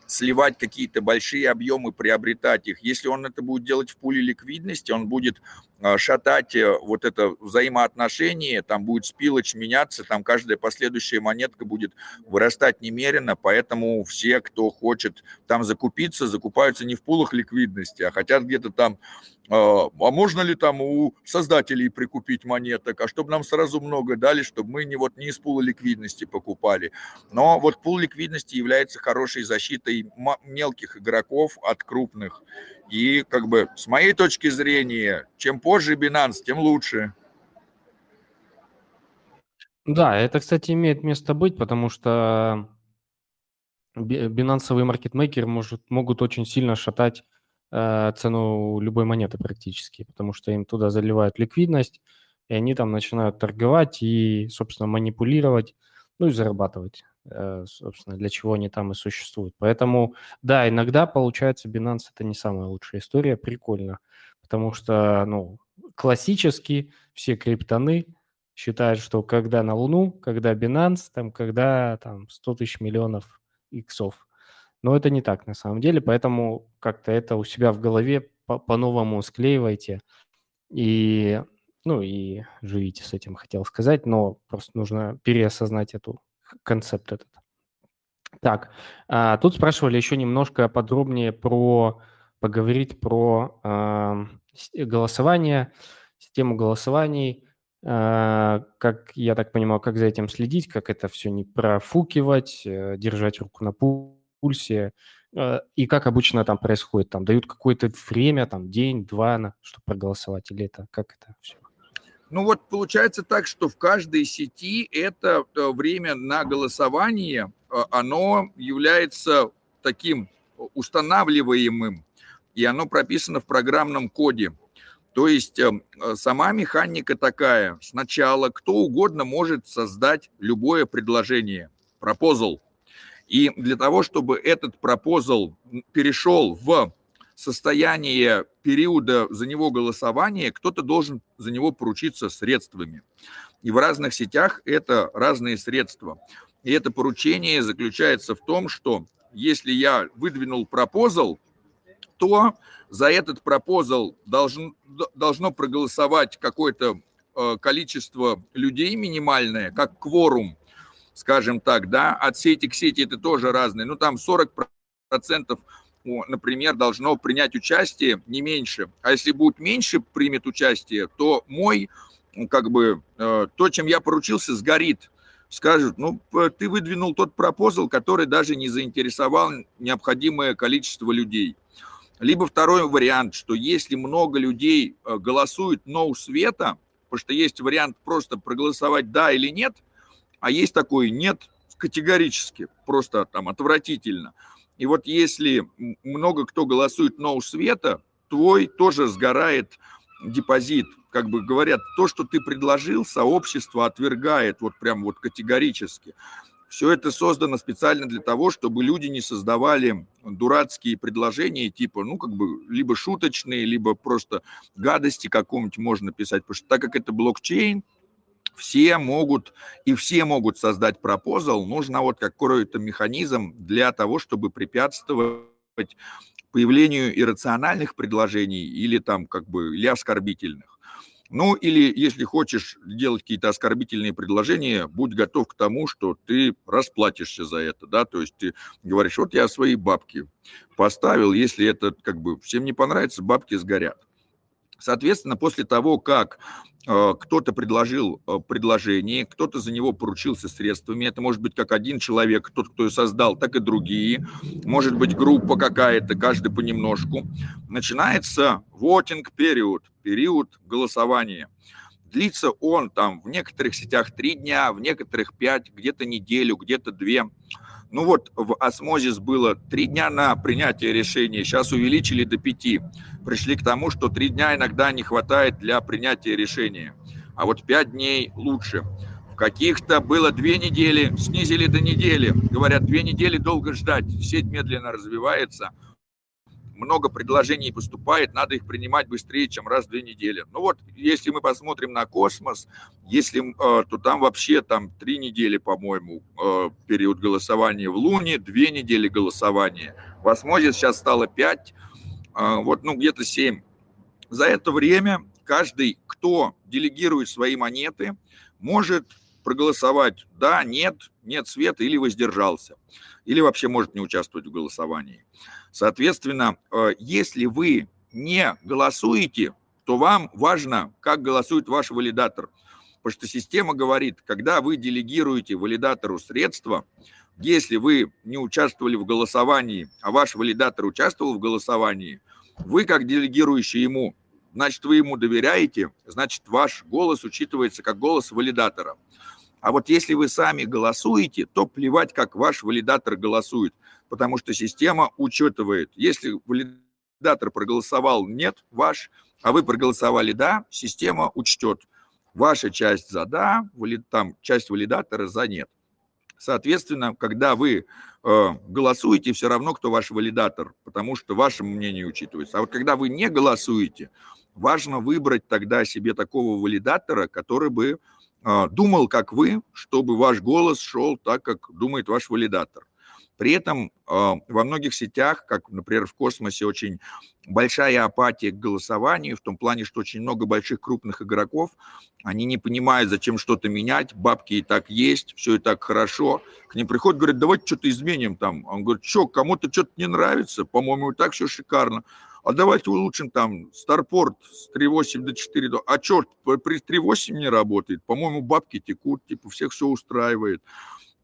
сливать какие-то большие объемы, приобретать их. Если он это будет делать в пуле ликвидности, он будет а, шатать э, вот это взаимоотношение, там будет спилоч меняться, там каждая последующая монетка будет вырастать немерено, поэтому все, кто хочет там закупиться, закупаются не в пулах ликвидности, а хотят где-то там а, а можно ли там у создателей прикупить монеток, а чтобы нам сразу много дали, чтобы мы не вот не из пула ликвидности покупали. Но вот пул ликвидности является хорошей защитой мелких игроков от крупных. И как бы с моей точки зрения, чем позже Binance, тем лучше. Да, это, кстати, имеет место быть, потому что бинансовые маркетмейкеры может, могут очень сильно шатать э, цену любой монеты практически, потому что им туда заливают ликвидность, и они там начинают торговать и, собственно, манипулировать, ну и зарабатывать. Э, собственно, для чего они там и существуют. Поэтому, да, иногда получается Binance это не самая лучшая история, прикольно, потому что, ну, классически все криптоны считают, что когда на Луну, когда Binance, там, когда там 100 тысяч миллионов иксов. Но это не так на самом деле, поэтому как-то это у себя в голове по-новому склеивайте и, ну, и живите с этим, хотел сказать, но просто нужно переосознать эту концепт этот. Так, а, тут спрашивали еще немножко подробнее про, поговорить про а, голосование, систему голосований, а, как, я так понимаю, как за этим следить, как это все не профукивать, э, держать руку на пульсе, и как обычно там происходит, там дают какое-то время, там день, два, чтобы проголосовать, или это, как это все? Ну вот получается так, что в каждой сети это э, время на голосование, э, оно является таким устанавливаемым, и оно прописано в программном коде. То есть э, сама механика такая. Сначала кто угодно может создать любое предложение, пропозал. И для того, чтобы этот пропозал перешел в состояние периода за него голосования, кто-то должен за него поручиться средствами. И в разных сетях это разные средства. И это поручение заключается в том, что если я выдвинул пропозал, то за этот пропозал должен, должно проголосовать какое-то э, количество людей минимальное, как кворум, скажем так, да, от сети к сети это тоже разные, ну там 40% например, должно принять участие не меньше. А если будет меньше примет участие, то мой, как бы, э, то, чем я поручился, сгорит. Скажут, ну, ты выдвинул тот пропозал, который даже не заинтересовал необходимое количество людей. Либо второй вариант, что если много людей э, голосует «no» света, потому что есть вариант просто проголосовать «да» или «нет», а есть такой «нет» категорически, просто там отвратительно. И вот если много кто голосует «no» света, твой тоже сгорает депозит. Как бы говорят, то, что ты предложил, сообщество отвергает вот прям вот категорически. Все это создано специально для того, чтобы люди не создавали дурацкие предложения, типа, ну, как бы, либо шуточные, либо просто гадости какому-нибудь можно писать. Потому что так как это блокчейн, все могут, и все могут создать пропозал, нужно вот какой-то механизм для того, чтобы препятствовать появлению иррациональных предложений или там как бы, или оскорбительных. Ну, или если хочешь делать какие-то оскорбительные предложения, будь готов к тому, что ты расплатишься за это, да, то есть ты говоришь, вот я свои бабки поставил, если это как бы всем не понравится, бабки сгорят. Соответственно, после того, как кто-то предложил э, предложение, кто-то за него поручился средствами. Это может быть как один человек, тот, кто ее создал, так и другие. Может быть группа какая-то, каждый понемножку. Начинается voting период, период голосования. Длится он там в некоторых сетях три дня, в некоторых пять, где-то неделю, где-то две. Ну вот в осмозис было три дня на принятие решения, сейчас увеличили до пяти. Пришли к тому, что три дня иногда не хватает для принятия решения, а вот пять дней лучше. В каких-то было две недели, снизили до недели. Говорят, две недели долго ждать, сеть медленно развивается – много предложений поступает, надо их принимать быстрее, чем раз в две недели. Ну вот, если мы посмотрим на космос, если, э, то там вообще там три недели, по-моему, э, период голосования в Луне, две недели голосования. В сейчас стало пять, э, вот, ну, где-то семь. За это время каждый, кто делегирует свои монеты, может проголосовать «да», «нет», «нет света» или «воздержался», или вообще может не участвовать в голосовании. Соответственно, э, если вы не голосуете, то вам важно, как голосует ваш валидатор. Потому что система говорит, когда вы делегируете валидатору средства, если вы не участвовали в голосовании, а ваш валидатор участвовал в голосовании, вы как делегирующий ему, значит, вы ему доверяете, значит, ваш голос учитывается как голос валидатора. А вот если вы сами голосуете, то плевать, как ваш валидатор голосует, потому что система учитывает. Если валидатор проголосовал «нет» ваш, а вы проголосовали «да», система учтет. Ваша часть за «да», там часть валидатора за «нет». Соответственно, когда вы э, голосуете, все равно, кто ваш валидатор, потому что ваше мнение учитывается. А вот когда вы не голосуете, важно выбрать тогда себе такого валидатора, который бы а, думал, как вы, чтобы ваш голос шел так, как думает ваш валидатор. При этом а, во многих сетях, как, например, в космосе, очень большая апатия к голосованию, в том плане, что очень много больших крупных игроков, они не понимают, зачем что-то менять, бабки и так есть, все и так хорошо. К ним приходят, говорят, давайте что-то изменим там. Он говорит, что, кому-то что-то не нравится, по-моему, и так все шикарно а давайте улучшим там Старпорт с 3.8 до 4. До... А черт, при 3.8 не работает. По-моему, бабки текут, типа всех все устраивает.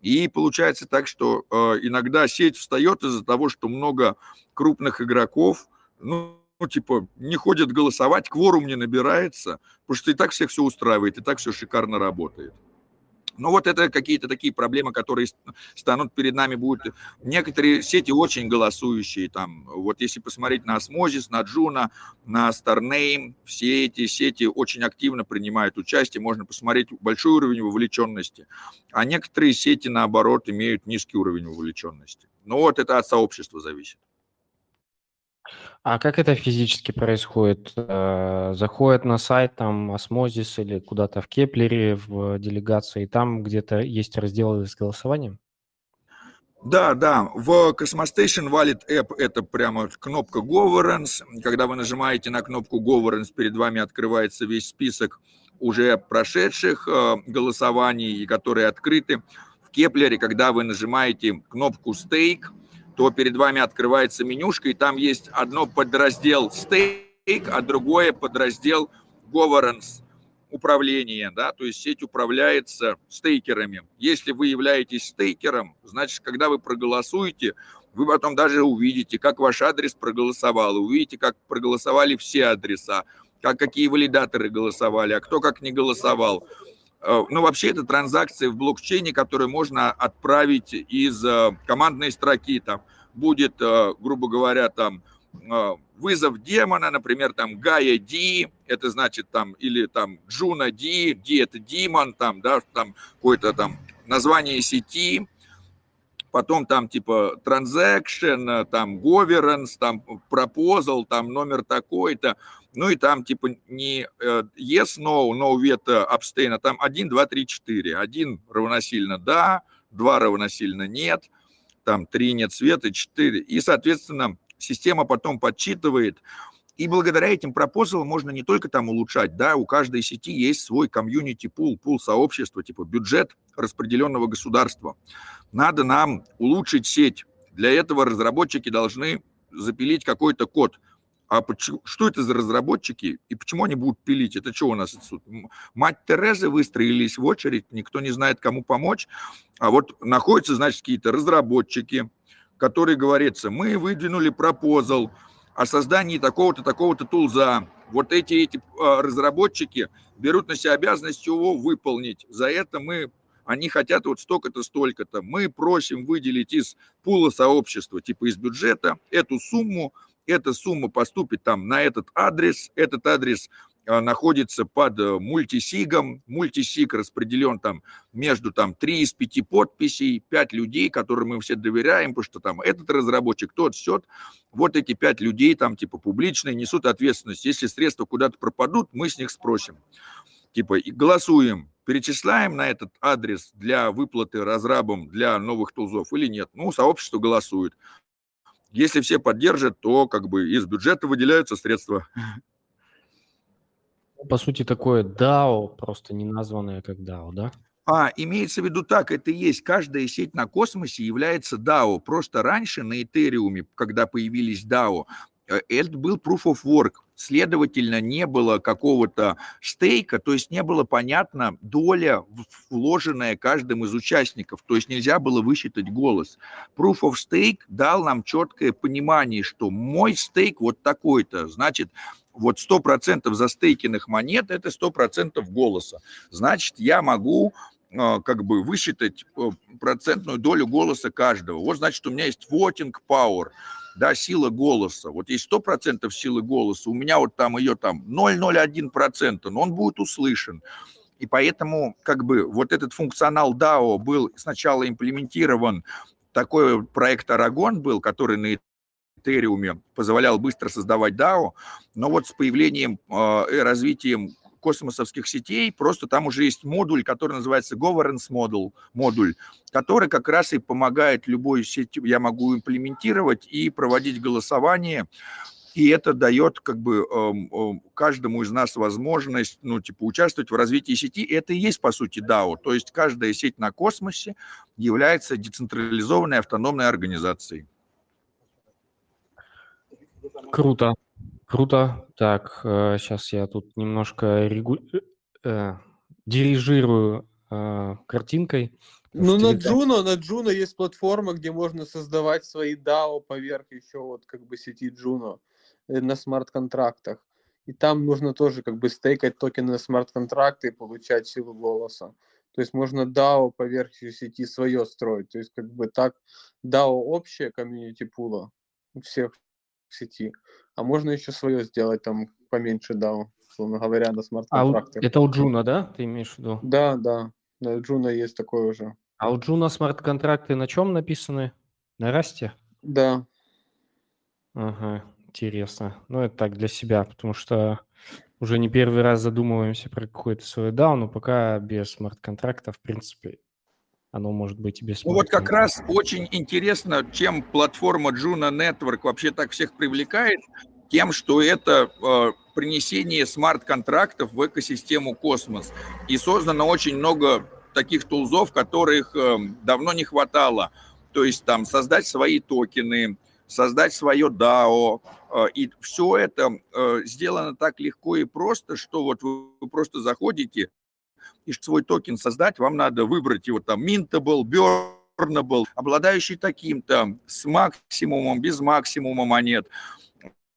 И получается так, что э, иногда сеть встает из-за того, что много крупных игроков, ну, ну, типа, не ходят голосовать, кворум не набирается, потому что и так всех все устраивает, и так все шикарно работает. Ну вот это какие-то такие проблемы, которые станут перед нами будут. Некоторые сети очень голосующие, там, вот если посмотреть на Osmosis, на Juno, на Starname, все эти сети очень активно принимают участие, можно посмотреть большой уровень вовлеченности, а некоторые сети, наоборот, имеют низкий уровень вовлеченности. Ну вот это от сообщества зависит. А как это физически происходит? Э, заходят на сайт там Osmosis или куда-то в Keplr е, в делегации, и там где-то есть раздел с голосованием? Да, да, в Cosmostation Wallet App это прямо кнопка Governance. Когда вы нажимаете на кнопку Governance, перед вами открывается весь список уже прошедших э, голосований, которые открыты. В Keplr е, когда вы нажимаете кнопку Stake, то перед вами открывается менюшка, и там есть одно подраздел стейк, а другое подраздел governance. управления, да, то есть сеть управляется стейкерами. Если вы являетесь стейкером, значит, когда вы проголосуете, вы потом даже увидите, как ваш адрес проголосовал, увидите, как проголосовали все адреса, как какие валидаторы голосовали, а кто как не голосовал. Э, ну, вообще, это транзакции в блокчейне, которые можно отправить из э, командной строки. Там будет, э, грубо говоря, там вызов демона, например, там Гая Ди, это значит там, или там Джуна Ди, Ди это Димон, там, да, там какое-то там название сети, потом там типа transaction, там governance, там proposal, там номер такой-то, ну и там типа не э, yes, no, no, veto, abstain, а там 1, 2, 3, 4. 1 равносильно да, 2 равносильно нет, там 3 нет света, 4. И, соответственно, система потом подсчитывает, и благодаря этим пропозалам можно не только там улучшать, да, у каждой сети есть свой комьюнити пул, пул сообщества, типа бюджет распределенного государства. Надо нам улучшить сеть. Для этого разработчики должны запилить какой-то код. А почему, что это за разработчики и почему они будут пилить? Это что у нас? Мать Терезы выстроились в очередь, никто не знает, кому помочь. А вот находятся, значит, какие-то разработчики, которые говорится, мы выдвинули пропозал о создании такого-то, такого-то тулза. Вот эти, эти а, разработчики берут на себя обязанность его выполнить. За это мы они хотят вот столько-то, столько-то. Мы просим выделить из пула сообщества, типа из бюджета, эту сумму, эта сумма поступит там на этот адрес, этот адрес а, находится под э, мультисигом. Мультисиг распределен там между там 3 из 5 подписей, 5 людей, которым мы все доверяем, потому что там этот разработчик, тот, счет. Вот эти 5 людей там типа публичные несут ответственность. Если средства куда-то пропадут, мы с них спросим. Типа голосуем, перечисляем на этот адрес для выплаты разрабам для новых тулзов или нет. Ну, сообщество голосует. Если все поддержат, то как бы из бюджета выделяются средства. По сути, такое DAO, просто не названное как DAO, да? А, имеется в виду так, это и есть. Каждая сеть на космосе является DAO. Просто раньше на Этериуме, когда появились DAO, это был proof of work. Следовательно, не было какого-то стейка, то есть не было понятно доля, вложенная каждым из участников, то есть нельзя было высчитать голос. Proof of stake дал нам четкое понимание, что мой стейк вот такой-то, значит, вот 100% застейкенных монет – это 100% голоса. Значит, я могу э, как бы высчитать э, процентную долю голоса каждого. Вот значит, у меня есть voting power – да, сила голоса. Вот есть 100% силы голоса, у меня вот там ее там 0,01%, но он будет услышан. И поэтому как бы вот этот функционал DAO был сначала имплементирован, такой проект Арагон был, который на Этериуме позволял быстро создавать DAO, но вот с появлением э, и развитием космосовских сетей, просто там уже есть модуль, который называется governance module, модуль, который как раз и помогает любой сети, я могу имплементировать и проводить голосование, и это дает как бы эм, эм, каждому из нас возможность, ну, типа, участвовать в развитии сети. И это и есть, по сути, DAO. То есть каждая сеть на космосе является децентрализованной автономной организацией. Круто. Круто. Так, сейчас э, я тут немножко регу... э, э дирижирую э, картинкой. Ну, на Juno, на Juno есть платформа, где можно создавать свои DAO поверх еще вот как бы сети Juno э, на смарт-контрактах. И там нужно тоже как бы стейкать токены на смарт-контракты и получать силу голоса. То есть можно DAO поверх сети свое строить. То есть как бы так DAO общее комьюнити пула всех сети а можно еще свое сделать там поменьше DAO, условно говоря, на смарт-контрактах. А это у Джуна, да, ты имеешь в виду? Да, да, у Juno есть такое уже. А у Juno смарт-контракты на чем написаны? На Rust е? Да. Ага, интересно. Ну, это так для себя, потому что уже не первый раз задумываемся про какой-то свой DAO, но пока без смарт-контракта, в принципе, оно может быть и без Ну вот как раз очень интересно, чем платформа Juno Network вообще так всех привлекает, тем, что это э, принесение смарт-контрактов в экосистему космос. И создано очень много таких тулзов, которых э, давно не хватало. То есть там создать свои токены, создать свое DAO. Э, и все это э, сделано так легко и просто, что вот вы просто заходите, и свой токен создать, вам надо выбрать его там mintable, burnable, обладающий таким-то, с максимумом, без максимума монет.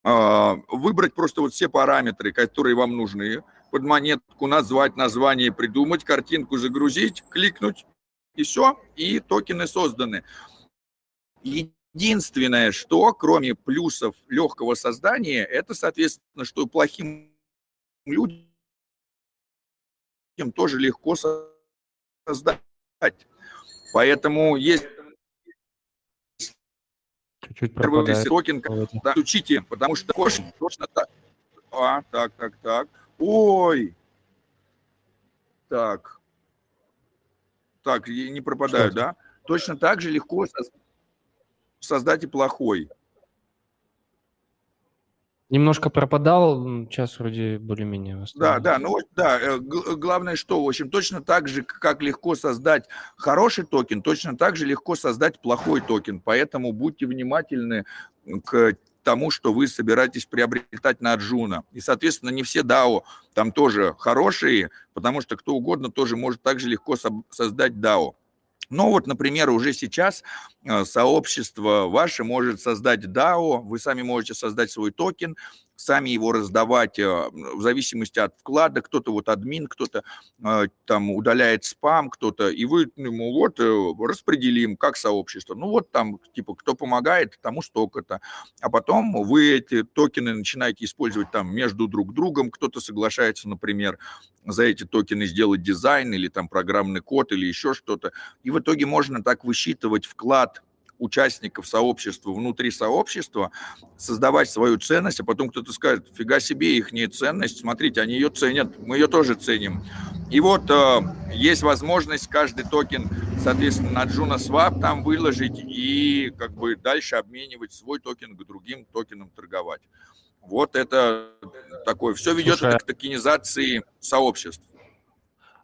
Э, выбрать просто вот все параметры, которые вам нужны, под монетку назвать, название придумать, картинку загрузить, кликнуть, и все, и токены созданы. Единственное, что кроме плюсов легкого создания, это, соответственно, что плохим людям тоже легко создать. Поэтому есть Чуть-чуть пропадает. токен, да, учите, потому что точно так. А, так, так, так. Ой. Так. Так, не пропадаю, да? Точно так же легко создать и плохой. Немножко пропадал, сейчас вроде более-менее Да, да, ну да, э, главное что, в общем, точно так же, как легко создать хороший токен, точно так же легко создать плохой токен, поэтому будьте внимательны к тому, что вы собираетесь приобретать на Juno. И, соответственно, не все DAO там тоже хорошие, потому что кто угодно тоже может так же легко создать DAO. Но вот, например, уже сейчас э, сообщество ваше может создать DAO, вы сами можете создать свой токен, сами его раздавать э, в зависимости от вклада. Кто-то вот админ, кто-то э, там удаляет спам, кто-то, и вы ему вот распределим как сообщество. Ну вот там, типа, кто помогает, тому столько-то. А потом вы эти токены начинаете использовать там между друг другом. Кто-то соглашается, например, за эти токены сделать дизайн или там программный код или еще что-то. И в итоге можно так высчитывать вклад участников сообщества внутри сообщества, создавать свою ценность, а потом кто-то скажет, фига себе у них ценность, смотрите, они ее ценят, мы ее тоже ценим. И вот э, есть возможность каждый токен, соответственно, на Juno Swap там выложить и как бы дальше обменивать свой токен к другим токенам торговать. Вот это такое. Все ведет Слушай, к токенизации сообществ.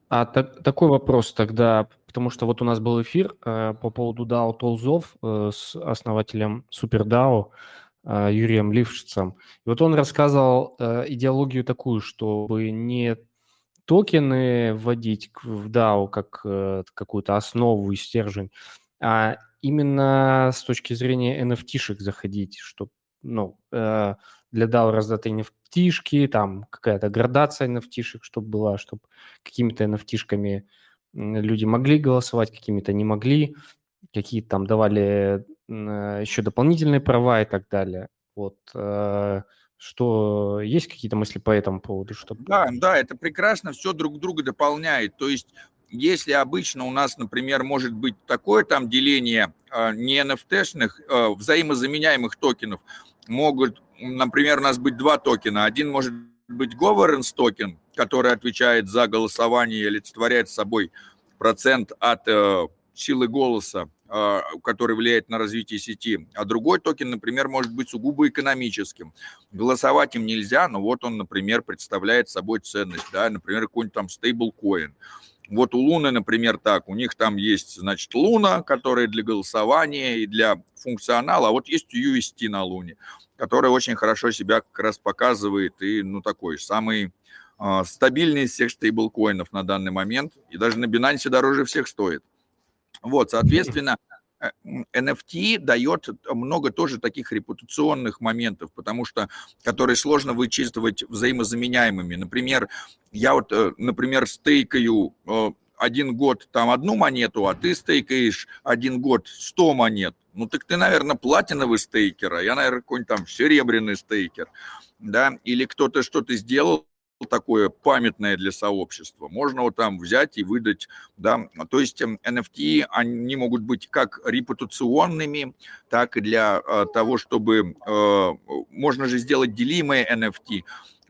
А так, такой вопрос тогда, потому что вот у нас был эфир э, по поводу DAO Толзов э, с основателем SuperDAO э, Юрием Лившицем. И вот он рассказывал э, идеологию такую, чтобы не токены вводить в DAO как э, какую-то основу и стержень, а именно с точки зрения NFT-шек заходить, чтобы ну, э, для DAO раздаты nft там какая-то градация nft чтобы была, чтобы какими-то nft люди могли голосовать, какими-то не могли, какие-то там давали еще дополнительные права и так далее. Вот э, что есть какие-то мысли по этому поводу? Что... Да, да, это прекрасно, все друг друга дополняет. То есть если обычно у нас, например, может быть такое там деление э, не NFT-шных, э, взаимозаменяемых токенов, могут например, у нас быть два токена. Один может быть governance токен, который отвечает за голосование и олицетворяет собой процент от э, силы голоса, э, который влияет на развитие сети. А другой токен, например, может быть сугубо экономическим. Голосовать им нельзя, но вот он, например, представляет собой ценность, да, например, какой-нибудь там стейблкоин. Вот у Луны, например, так, у них там есть, значит, Луна, которая для голосования и для функционала, а вот есть UST на Луне который очень хорошо себя как раз показывает и, ну, такой самый стабильный из всех стейблкоинов на данный момент, и даже на Binance дороже всех стоит. Вот, соответственно, NFT э, дает много тоже таких репутационных моментов, потому что, которые сложно вычитывать взаимозаменяемыми. Например, я вот, э, например, стейкаю э, один год там одну монету, а ты стейкаешь один год 100 монет. Ну так ты, наверное, платиновый стейкер, а я, наверное, какой-нибудь там серебряный стейкер, да, или кто-то что-то сделал такое памятное для сообщества. Можно вот там взять и выдать, да, то есть NFT, эм, они могут быть как репутационными, так и для э, того, чтобы, э, можно же сделать делимые NFT,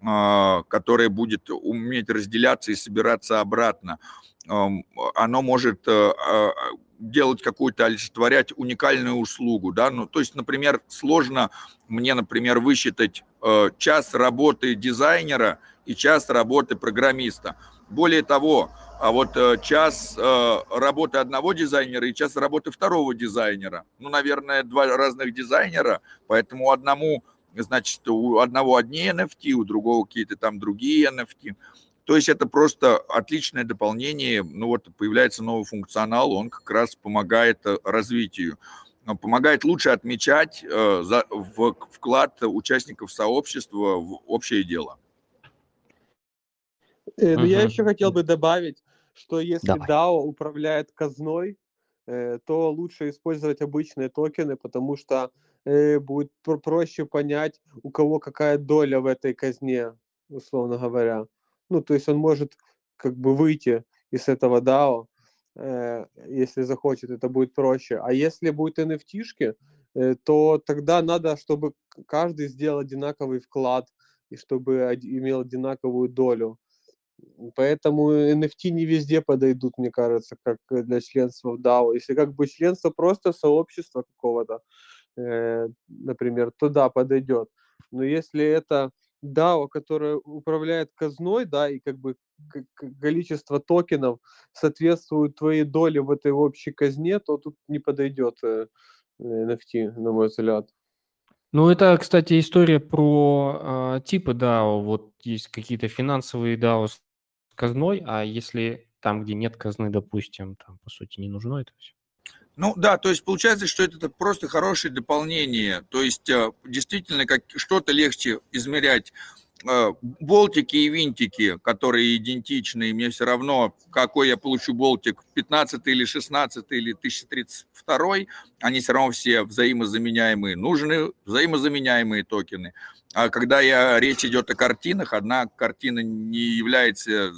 э, которое будет уметь разделяться и собираться обратно. Оно может делать какую-то, олицетворять уникальную услугу, да, ну, то есть, например, сложно мне, например, высчитать час работы дизайнера и час работы программиста. Более того, а вот э, час э, работы одного дизайнера и час работы второго дизайнера. Ну, наверное, два разных дизайнера, поэтому одному, значит, у одного одни NFT, у другого какие-то там другие NFT. То есть это просто отличное дополнение. Ну вот появляется новый функционал, он как раз помогает э, развитию помогает лучше отмечать вклад участников сообщества в общее дело. Ну, я еще хотел бы добавить, что если Давай. DAO управляет казной, э, то лучше использовать обычные токены, потому что э, будет проще понять, у кого какая доля в этой казне, условно говоря. Ну, то есть он может как бы выйти из этого DAO, если захочет, это будет проще. А если будет NFT-шки, то тогда надо, чтобы каждый сделал одинаковый вклад и чтобы имел одинаковую долю. Поэтому NFT не везде подойдут, мне кажется, как для членства в DAO. Если как бы членство просто сообщества какого-то, э, например, то да, подойдет. Но если это DAO, которое управляет казной, да, и как бы количество токенов соответствует твоей доле в этой общей казне, то тут не подойдет э, NFT, на мой взгляд. Ну, это, кстати, история про э, типы DAO. Вот есть какие-то финансовые DAO казной, а если там, где нет казны, допустим, там, по сути, не нужно это все. Ну да, то есть получается, что это просто хорошее дополнение. То есть э, действительно как что-то легче измерять болтики и винтики, которые идентичны, и мне все равно, какой я получу болтик, 15 или 16 или 1032, они все равно все взаимозаменяемые. Нужны взаимозаменяемые токены. А когда я, речь идет о картинах, одна картина не является э,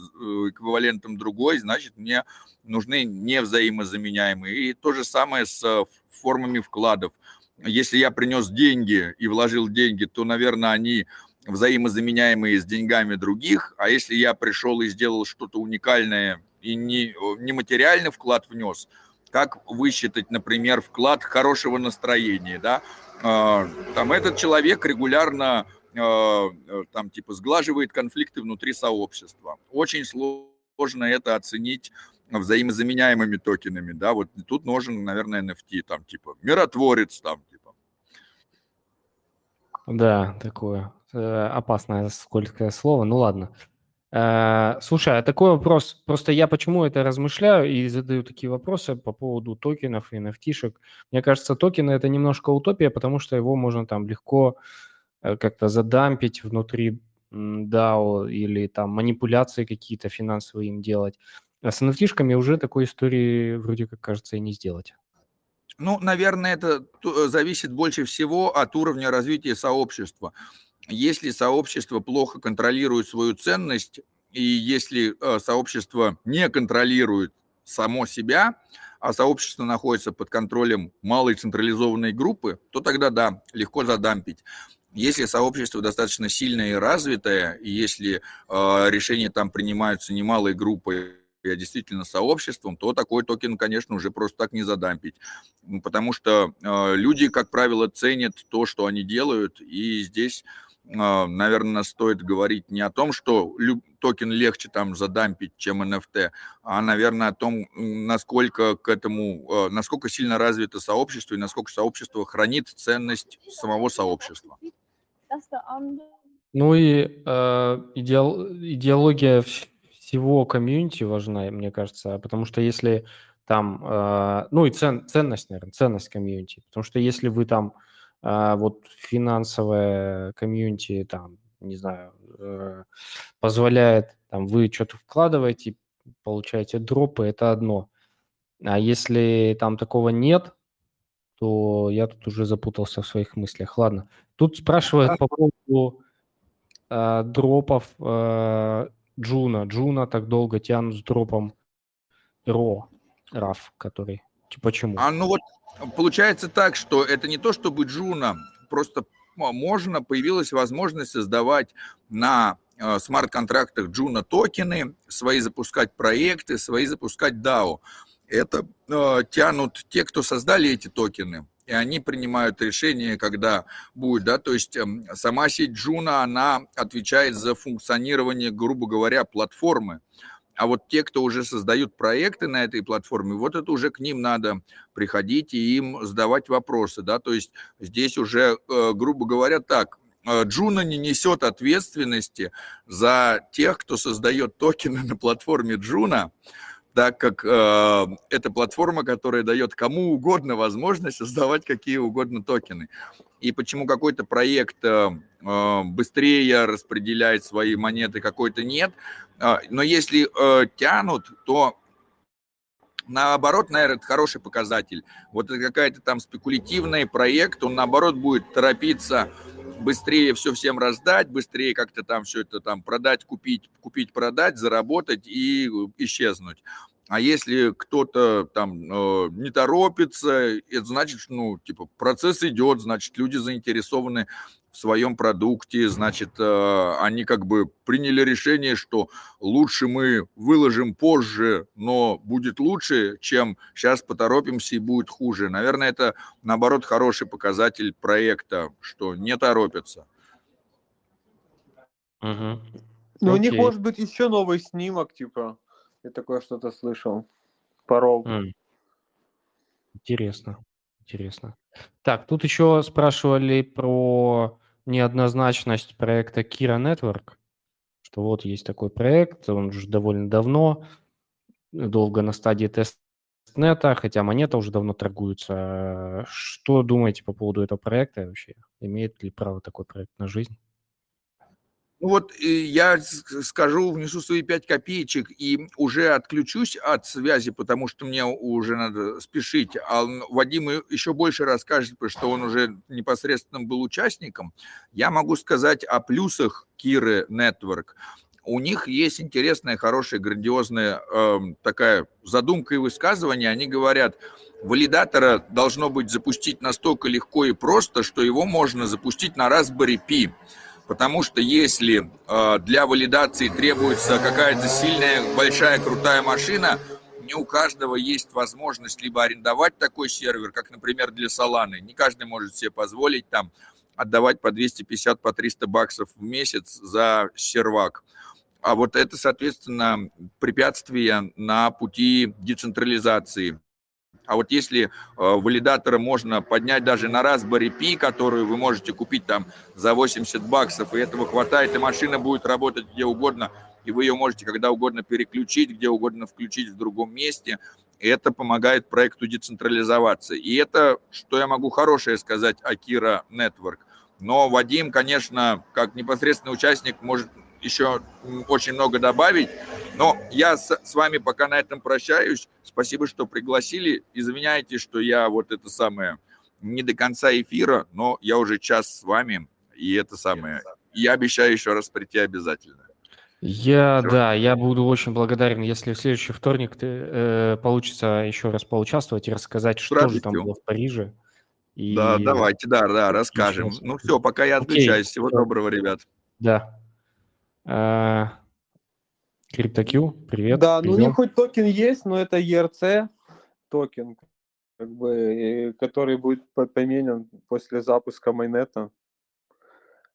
эквивалентом другой, значит, мне нужны невзаимозаменяемые. И то же самое с э, формами вкладов. Если я принес деньги и вложил деньги, то, наверное, они взаимозаменяемые с деньгами других, а если я пришел и сделал что-то уникальное и не, не материальный вклад внес, как высчитать, например, вклад хорошего настроения, да, а, там этот человек регулярно а, там типа сглаживает конфликты внутри сообщества. Очень сложно это оценить взаимозаменяемыми токенами, да, вот тут нужен, наверное, NFT, там типа миротворец, там типа. Да, такое Э, опасное скользкое слово, ну ладно. Э, слушай, а такой вопрос, просто я почему это размышляю и задаю такие вопросы по поводу токенов и nft Мне кажется, токены это немножко утопия, потому что его можно там легко э, как-то задампить внутри DAO или там манипуляции какие-то финансовые им делать. А с nft уже такой истории вроде как кажется и не сделать. Ну, наверное, это зависит больше всего от уровня развития сообщества если сообщество плохо контролирует свою ценность, и если э, сообщество не контролирует само себя, а сообщество находится под контролем малой централизованной группы, то тогда да, легко задампить. Если сообщество достаточно сильное и развитое, и если э, решения там принимаются не малой группой, а действительно сообществом, то такой токен, конечно, уже просто так не задампить. Потому что э, люди, как правило, ценят то, что они делают, и здесь наверное, стоит говорить не о том, что токен легче там задампить, чем NFT, а, наверное, о том, насколько к этому, а, насколько сильно развито сообщество и насколько сообщество хранит ценность самого сообщества. Ну и э, идеол, идеология всего комьюнити важна, мне кажется, потому что если там, э, ну и цен, ценность, наверное, ценность комьюнити, потому что если вы там а вот финансовая комьюнити там, не знаю, э, позволяет, там, вы что-то вкладываете, получаете дропы, это одно. А если там такого нет, то я тут уже запутался в своих мыслях. Ладно. Тут спрашивают по поводу э, дропов э, Juno. Juno так долго тянут с дропом RAW, RAW, который. Почему? А ну вот получается так, что это не то, чтобы Джуна, просто можно, появилась возможность создавать на э, смарт-контрактах Juno токены, свои запускать проекты, свои запускать DAO. Это э, тянут те, кто создали эти токены, и они принимают решение, когда будет, да, то есть э, сама сеть Juno, она отвечает за функционирование, грубо говоря, платформы. А вот те, кто уже создают проекты на этой платформе, вот это уже к ним надо приходить и им задавать вопросы, да, то есть здесь уже, э, грубо говоря, так, э, Juno не несет ответственности за тех, кто создает токены на платформе Juno, так как э, это платформа, которая дает кому угодно возможность создавать какие угодно токены. И почему какой-то проект э, э, быстрее распределяет свои монеты, какой-то нет. Э, но если э, тянут, то наоборот, наверное, это хороший показатель. Вот это какая-то там спекулятивный проект, он наоборот будет торопиться быстрее все всем раздать, быстрее как-то там все это там продать, купить, купить, продать, заработать и исчезнуть. А если кто-то там э, не торопится, это значит, ну, типа, процесс идет, значит, люди заинтересованы в своем продукте, значит, э, они как бы приняли решение, что лучше мы выложим позже, но будет лучше, чем сейчас поторопимся и будет хуже. Наверное, это, наоборот, хороший показатель проекта, что не торопятся. Угу. Ну, у них может быть еще новый снимок, типа, я такое что-то слышал. Парол. Mm. Интересно. Интересно. Так, тут еще спрашивали про неоднозначность проекта Kira Network, что вот есть такой проект, он уже довольно давно, долго на стадии тестнета, хотя монета уже давно торгуется. Что думаете по поводу этого проекта вообще? Имеет ли право такой проект на жизнь? Вот я скажу, внесу свои пять копеечек и уже отключусь от связи, потому что мне уже надо спешить. А Вадим еще больше расскажет, потому что он уже непосредственно был участником. Я могу сказать о плюсах Киры Network. У них есть интересная, хорошая, грандиозная э, такая задумка и высказывание. Они говорят, валидатора должно быть запустить настолько легко и просто, что его можно запустить на Raspberry Pi. Потому что если э, для валидации требуется какая-то сильная, большая, крутая машина, не у каждого есть возможность либо арендовать такой сервер, как, например, для Solana. Не каждый может себе позволить там отдавать по 250, по 300 баксов в месяц за сервак. А вот это, соответственно, препятствие на пути децентрализации. А вот если э, валидатора можно поднять даже на Raspberry Pi, которую вы можете купить там за 80 баксов, и этого хватает, и машина будет работать где угодно, и вы ее можете когда угодно переключить, где угодно включить в другом месте, это помогает проекту децентрализоваться. И это, что я могу хорошее сказать о Kira Network. Но Вадим, конечно, как непосредственный участник, может еще очень много добавить. Но я с, с вами пока на этом прощаюсь. Спасибо, что пригласили. Извиняйте, что я вот это самое не до конца эфира, но я уже час с вами, и это самое. Я обещаю еще раз прийти обязательно. Я, Все. да, я буду очень благодарен, если в следующий вторник ты, э, получится еще раз поучаствовать и рассказать, что же там было в Париже. И... Да, давайте, да, да, расскажем. Ну все, пока я отключаюсь. Всего доброго, ребят. Да. А, CryptoQ, привет. Да, ну у них хоть токен есть, но это ERC токен, как бы, который будет поменен после запуска майнета.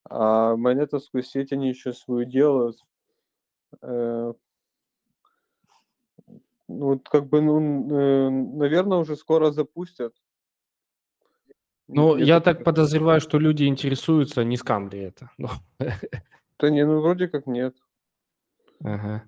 А майнетовскую сеть они еще свою делают. Э, ну, как бы, ну, э, наверное, уже скоро запустят. Ну, я так подозреваю, что люди интересуются, не скам ли это. Да не, ну вроде как нет. Ага.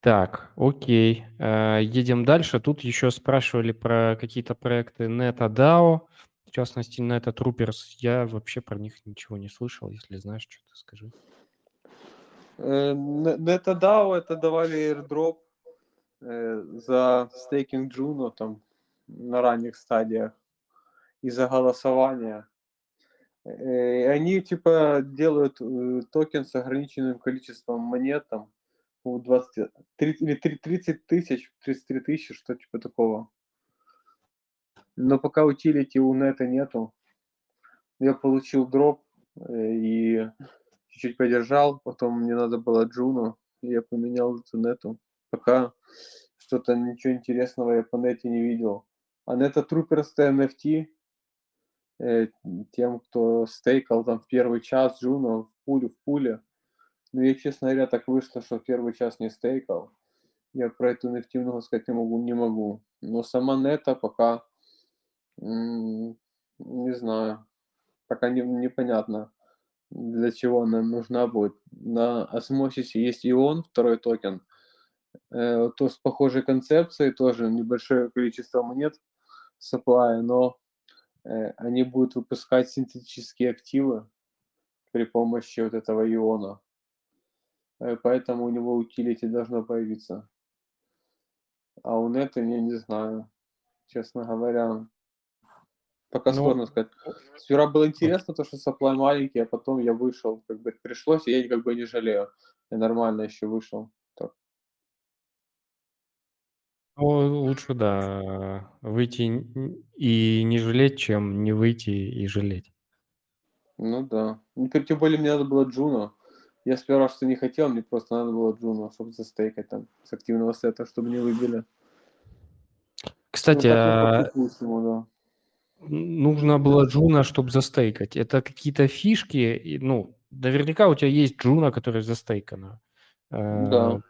Так, окей. Э, едем дальше. Тут еще спрашивали про какие-то проекты NetADAO, в частности, NetaTroopers. Я вообще про них ничего не слышал. Если знаешь, что-то скажи. Э, NetADAO это давали airdrop э, за стейкинг Juno там на ранних стадиях и за голосование. Э, они типа делают э, токен с ограниченным количеством монет, там, 20, 30, или 30 тысяч, 33 тысячи, что типа такого. Но пока utility у Neta нету, я получил дроп э, и чуть-чуть подержал, потом мне надо было Джуну, я поменял эту нету. Пока что-то ничего интересного я по нете не видел. А Neta Troopers NFT Э, тем, кто стейкал там в первый час Juno в пулю в пуле, Но я, честно говоря, так вышло, что первый час не стейкал. Я про эту NFT много сказать не могу, не могу. Но сама нета пока не знаю. Пока не, непонятно, для чего она нужна будет. На осмосисе есть ион, второй токен. Э, то с похожей концепцией, тоже небольшое количество монет supply, но они будут выпускать синтетические активы при помощи вот этого иона. Э, поэтому у него утилити должно появиться. А у Нета я не знаю, честно говоря. Пока ну, сложно сказать. Сперва было интересно, то, что supply маленький, а потом я вышел. Как бы пришлось, и я как бы не жалею. Я нормально еще вышел. Так. Ну, лучше, да, выйти и не жалеть, чем не выйти и жалеть. Ну да. Ну, тем более мне надо было Juno. Я сперва что не хотел, мне просто надо было Juno, чтобы застейкать там с активного сета, чтобы не выбили. Кстати, ну, а... да нужно было Juno, чтобы застейкать. Это какие-то фишки, ну, наверняка у тебя есть Джуна, которая застейкана. Да.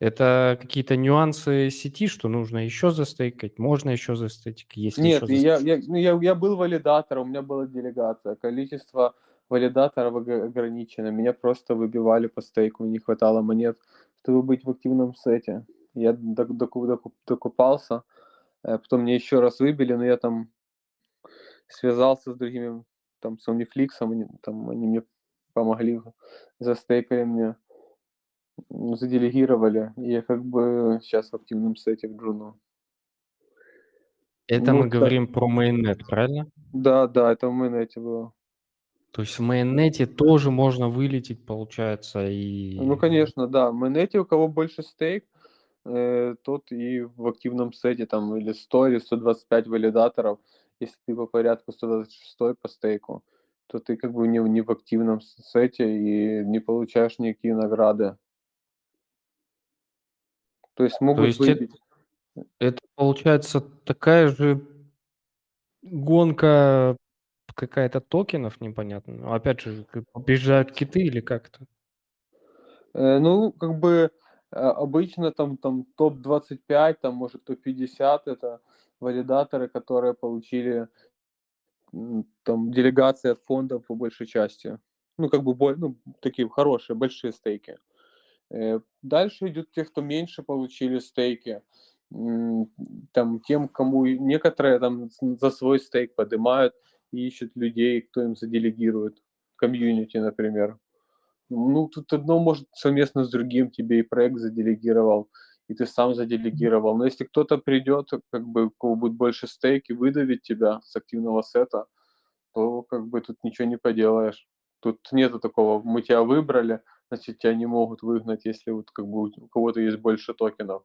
Это какие-то нюансы сети, что нужно еще застейкать, можно еще застейкать, если Нет, еще я, я, ну, я, я был валидатором, у меня была делегация, количество валидаторов ограничено, меня просто выбивали по стейку, не хватало монет, чтобы быть в активном сете. Я докупался, э, потом мне еще раз выбили, но я там связался с другими, там, с Omniflix, они, там, они мне помогли, застейкали мне, заделегировали, я как бы сейчас в активном сете в Джуну. Это ну, мы да. говорим про майонет, правильно? Да, да, это в майонете было. То есть в майонете тоже можно вылететь, получается, и... Ну, конечно, да. В майонете у кого больше стейк, э, тот и в активном сете, там, или 100, или 125 валидаторов, если ты по порядку 126 по стейку, то ты как бы не, не в активном сете и не получаешь никакие награды. То есть могут то есть выбить. Это, это получается такая же гонка какая-то токенов непонятно. Опять же, побеждают киты или как-то? Э, ну, как бы а, обычно там, там топ-25, там может топ-50 это валидаторы, которые получили там делегации от фондов по большей части. Ну, как бы ну, такие хорошие, большие стейки. Э, дальше идут те, кто меньше получили стейки. Там тем, кому некоторые там за свой стейк поднимают и ищут людей, кто им заделегирует. Комьюнити, например. Ну, тут одно может совместно с другим тебе и проект заделегировал, и ты сам заделегировал. Но если кто-то придет, как бы, у кого будет больше стейки, выдавить тебя с активного сета, то как бы тут ничего не поделаешь. Тут нету такого, мы тебя выбрали, значит, тебя не могут выгнать, если вот как бы у кого-то есть больше токенов.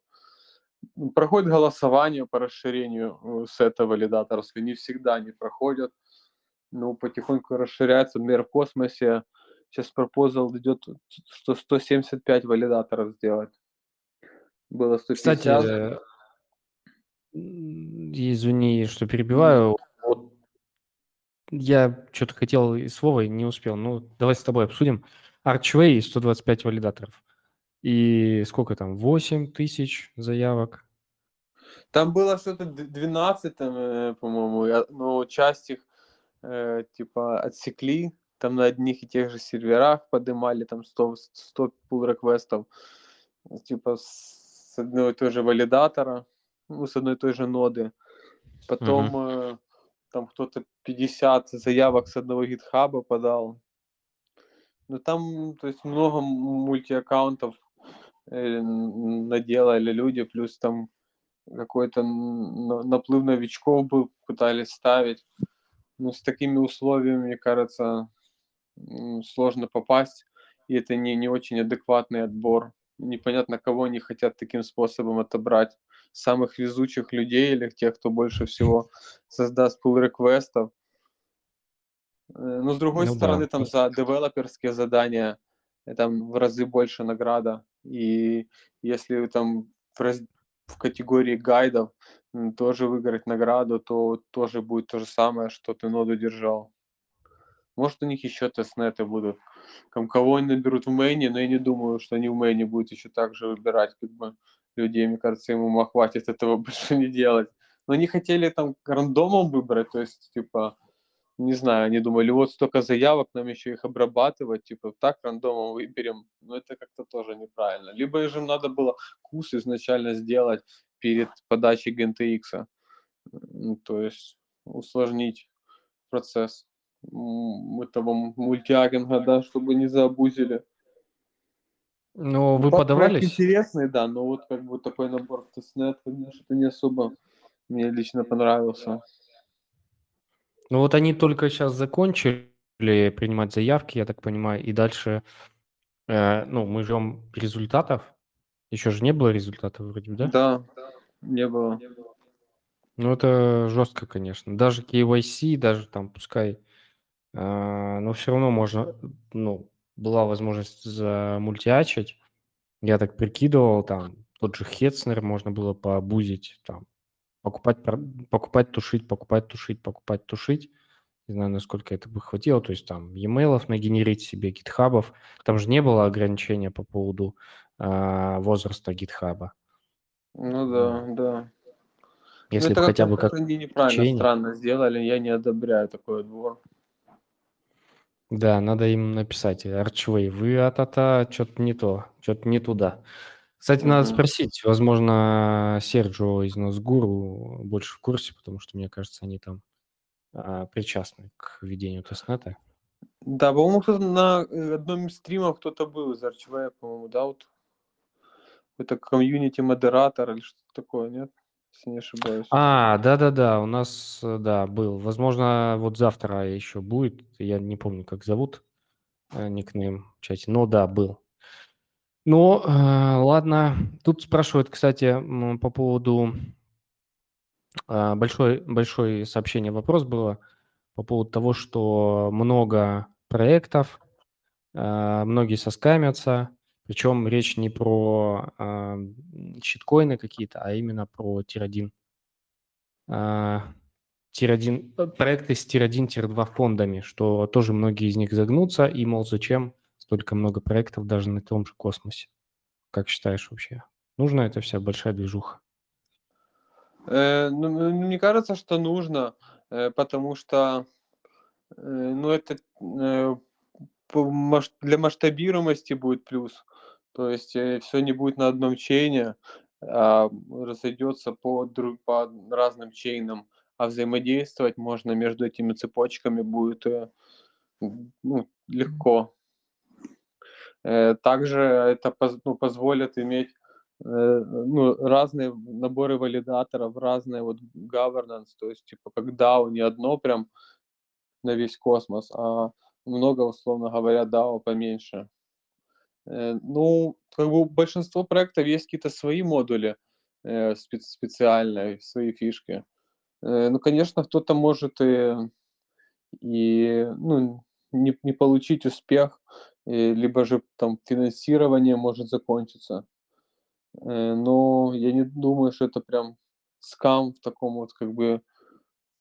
Проходит голосование по расширению э, сета валидаторов, не всегда они проходят, но потихоньку расширяется. Например, в космосе сейчас пропозал идет, что 175 валидаторов сделать. Было 150. Кстати, извини, что перебиваю. Вот я что-то хотел и слово не успел. Ну, давай с тобой обсудим. Archway 125 валидаторов. И сколько там? 8 тысяч заявок. Там было что-то 12, там, э, по-моему, но часть их э, типа отсекли, там на одних и тех же серверах поднимали там 100, 100 pull реквестов типа с одной и той же валидатора, ну, с одной и той же ноды. Потом uh-huh. э, там кто-то 50 заявок с одного гитхаба подал. Ну там, то есть много мультиаккаунтов э, наделали люди, плюс там какой-то наплыв новичков был, пытались ставить. Ну, с такими условиями, мне кажется, сложно попасть, и это не, не очень адекватный отбор. Непонятно, кого они хотят таким способом отобрать. Самых везучих людей или тех, кто больше всего создаст пул реквестов. Э, но с другой ну, стороны, да. там за девелоперские задания э, там в разы больше награда. И если там в, раз... в категории гайдов тоже выиграть награду, то тоже будет то же самое, что ты ноду держал. Может, у них еще тестнеты будут. Там кого они наберут в мейне, но я не думаю, что они в мейне будут еще так же выбирать как бы людей. Мне кажется, ему хватит этого больше не делать. Но они хотели там рандомом выбрать, то есть, типа, не знаю, они думали, вот столько заявок, нам еще их обрабатывать, типа, так рандомом выберем. Но это как-то тоже неправильно. Либо же надо было курс изначально сделать перед подачей GNTX. Ну, то есть усложнить процесс этого мультиагинга, да, чтобы не заобузили. Ну, вы подавались? Интересный, да, но вот как бы такой набор тестнет, конечно, не особо мне лично понравился. Ну вот они только сейчас закончили принимать заявки, я так понимаю, и дальше, э, ну, мы ждем результатов. Еще же не было результатов вроде бы, да? Да, не было. Ну это жестко, конечно. Даже KYC, даже там, пускай, э, но все равно можно, ну, была возможность замультиачить. Я так прикидывал, там, тот же Хетцнер можно было пообузить, там, покупать, покупать, тушить, покупать, тушить, покупать, тушить. Не знаю, насколько это бы хватило. То есть там e-mail нагенерить себе, гитхабов. Там же не было ограничения по поводу э, возраста гитхаба. Ну да, да. Если ну, бы хотя бы как они неправильно, течение. странно сделали, я не одобряю такой отбор. Да, надо им написать, Арчвей, вы а-та-та, что-то не то, что-то не туда. Кстати, надо спросить, возможно, Серджио из Носгуру больше в курсе, потому что, мне кажется, они там а, причастны к ведению тестнета. Да, по-моему, кто-то на э, одном из стримов кто-то был из Арчвея, по-моему, да, вот это комьюнити-модератор или что-то такое, нет? Если не ошибаюсь. А, да-да-да, у нас, э, да, был. Возможно, вот завтра еще будет. Я не помню, как зовут э, никнейм в чате. Но да, был. Ну, э, ладно. Тут спрашивают, кстати, по поводу э, большой, большой сообщение, вопрос было по поводу того, что много проектов, э, многие соскамятся, причем речь не про э, щиткоины какие-то, а именно про tier-1. Э, tier-1 проекты с tier-1, tier-2 фондами, что тоже многие из них загнутся, и, мол, зачем столько много проектов даже на том же космосе. Как считаешь вообще? Нужна эта вся большая движуха? Э, ну, мне кажется, что нужно, э, потому что э, ну, это э, для масштабируемости будет плюс. То есть э, все не будет на одном чейне, а разойдется по, друг, по разным чейнам, а взаимодействовать можно между этими цепочками будет э, ну, легко. Э, также это ну, позволит иметь э, ну, разные наборы валидаторов, разные вот governance, то есть типа когда у не одно прям на весь космос, а много, условно говоря, DAO поменьше. Э, ну, как бы большинство проектов есть какие-то свои модули специальные, свои фишки. Ну, конечно, кто-то может и, и ну, не, не получить успех, либо же там финансирование может закончиться. Э, но я не думаю, что это прям скам в таком вот как бы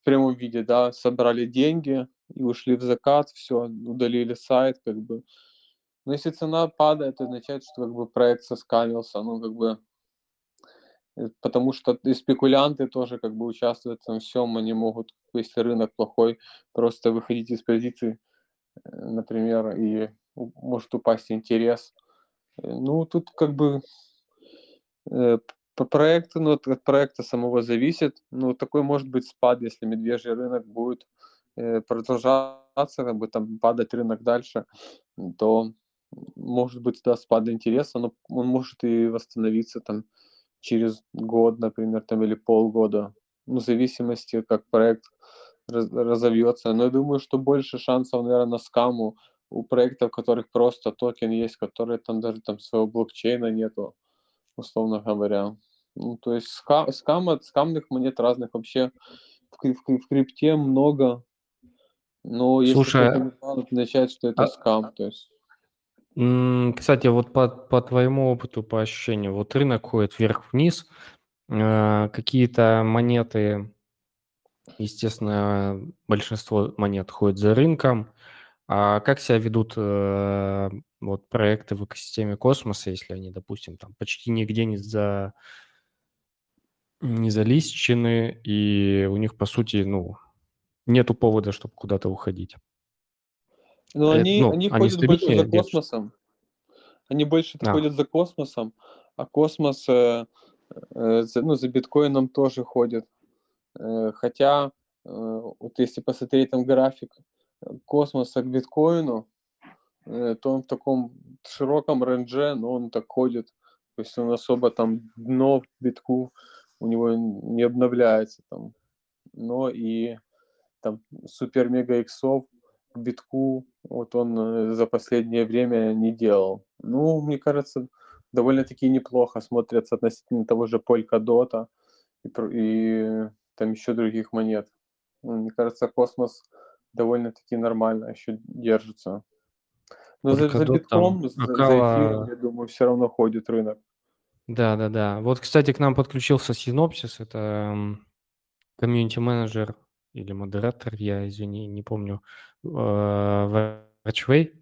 прямом виде, да, собрали деньги и ушли в закат, все, удалили сайт, как бы. Но если цена падает, это означает, что как бы проект соскамился, ну как бы э, потому что и спекулянты тоже как бы участвуют в этом всем, они могут, если рынок плохой, просто выходить из позиции, э, например, и может упасть интерес. Э, ну, тут как бы э, по проекту, ну, от, от проекта самого зависит. Ну, такой может быть спад, если медвежий рынок будет э, продолжаться, как бы там падать рынок дальше, то может быть, да, спад интереса, но он может и восстановиться там через год, например, там или полгода, ну, в зависимости, как проект раз, разовьется. Но я думаю, что больше шансов, наверное, на скаму у проектов, у которых просто токен есть, которые там даже там своего блокчейна нету, условно говоря. Ну, то есть скам, скам, скамных монет разных вообще в, в, в крипте много. Но если Слушай, означает, что это а... скам. То есть... Кстати, вот по, по твоему опыту, по ощущению, вот рынок ходит вверх-вниз, э, какие-то монеты, естественно, большинство монет ходит за рынком, А как себя ведут э, вот проекты в экосистеме космоса, если они, допустим, там почти нигде не за не залищены, и у них, по сути, ну, нету повода, чтобы куда-то уходить? Ну, э, они, ну, они, они ходят больше за космосом. Они больше а. ходят за космосом, а космос э, э, за, ну, за биткоином тоже ходит. Э, хотя, э, вот если посмотреть там график космоса к биткоину, то он в таком широком рендже, но он так ходит. То есть он особо там дно битку у него не обновляется там. Но и там супер-мега иксов к битку вот он э, за последнее время не делал. Ну, мне кажется, довольно-таки неплохо смотрятся относительно того же Polkadot и, и там еще других монет. Ну, мне кажется, космос довольно-таки нормально еще держится. Но за, за битком, за, Акала... за эфиром, я думаю, все равно ходит рынок. Да, да, да. Вот, кстати, к нам подключился Синопсис, это комьюнити-менеджер или модератор, я, извини, не помню, Варчвей.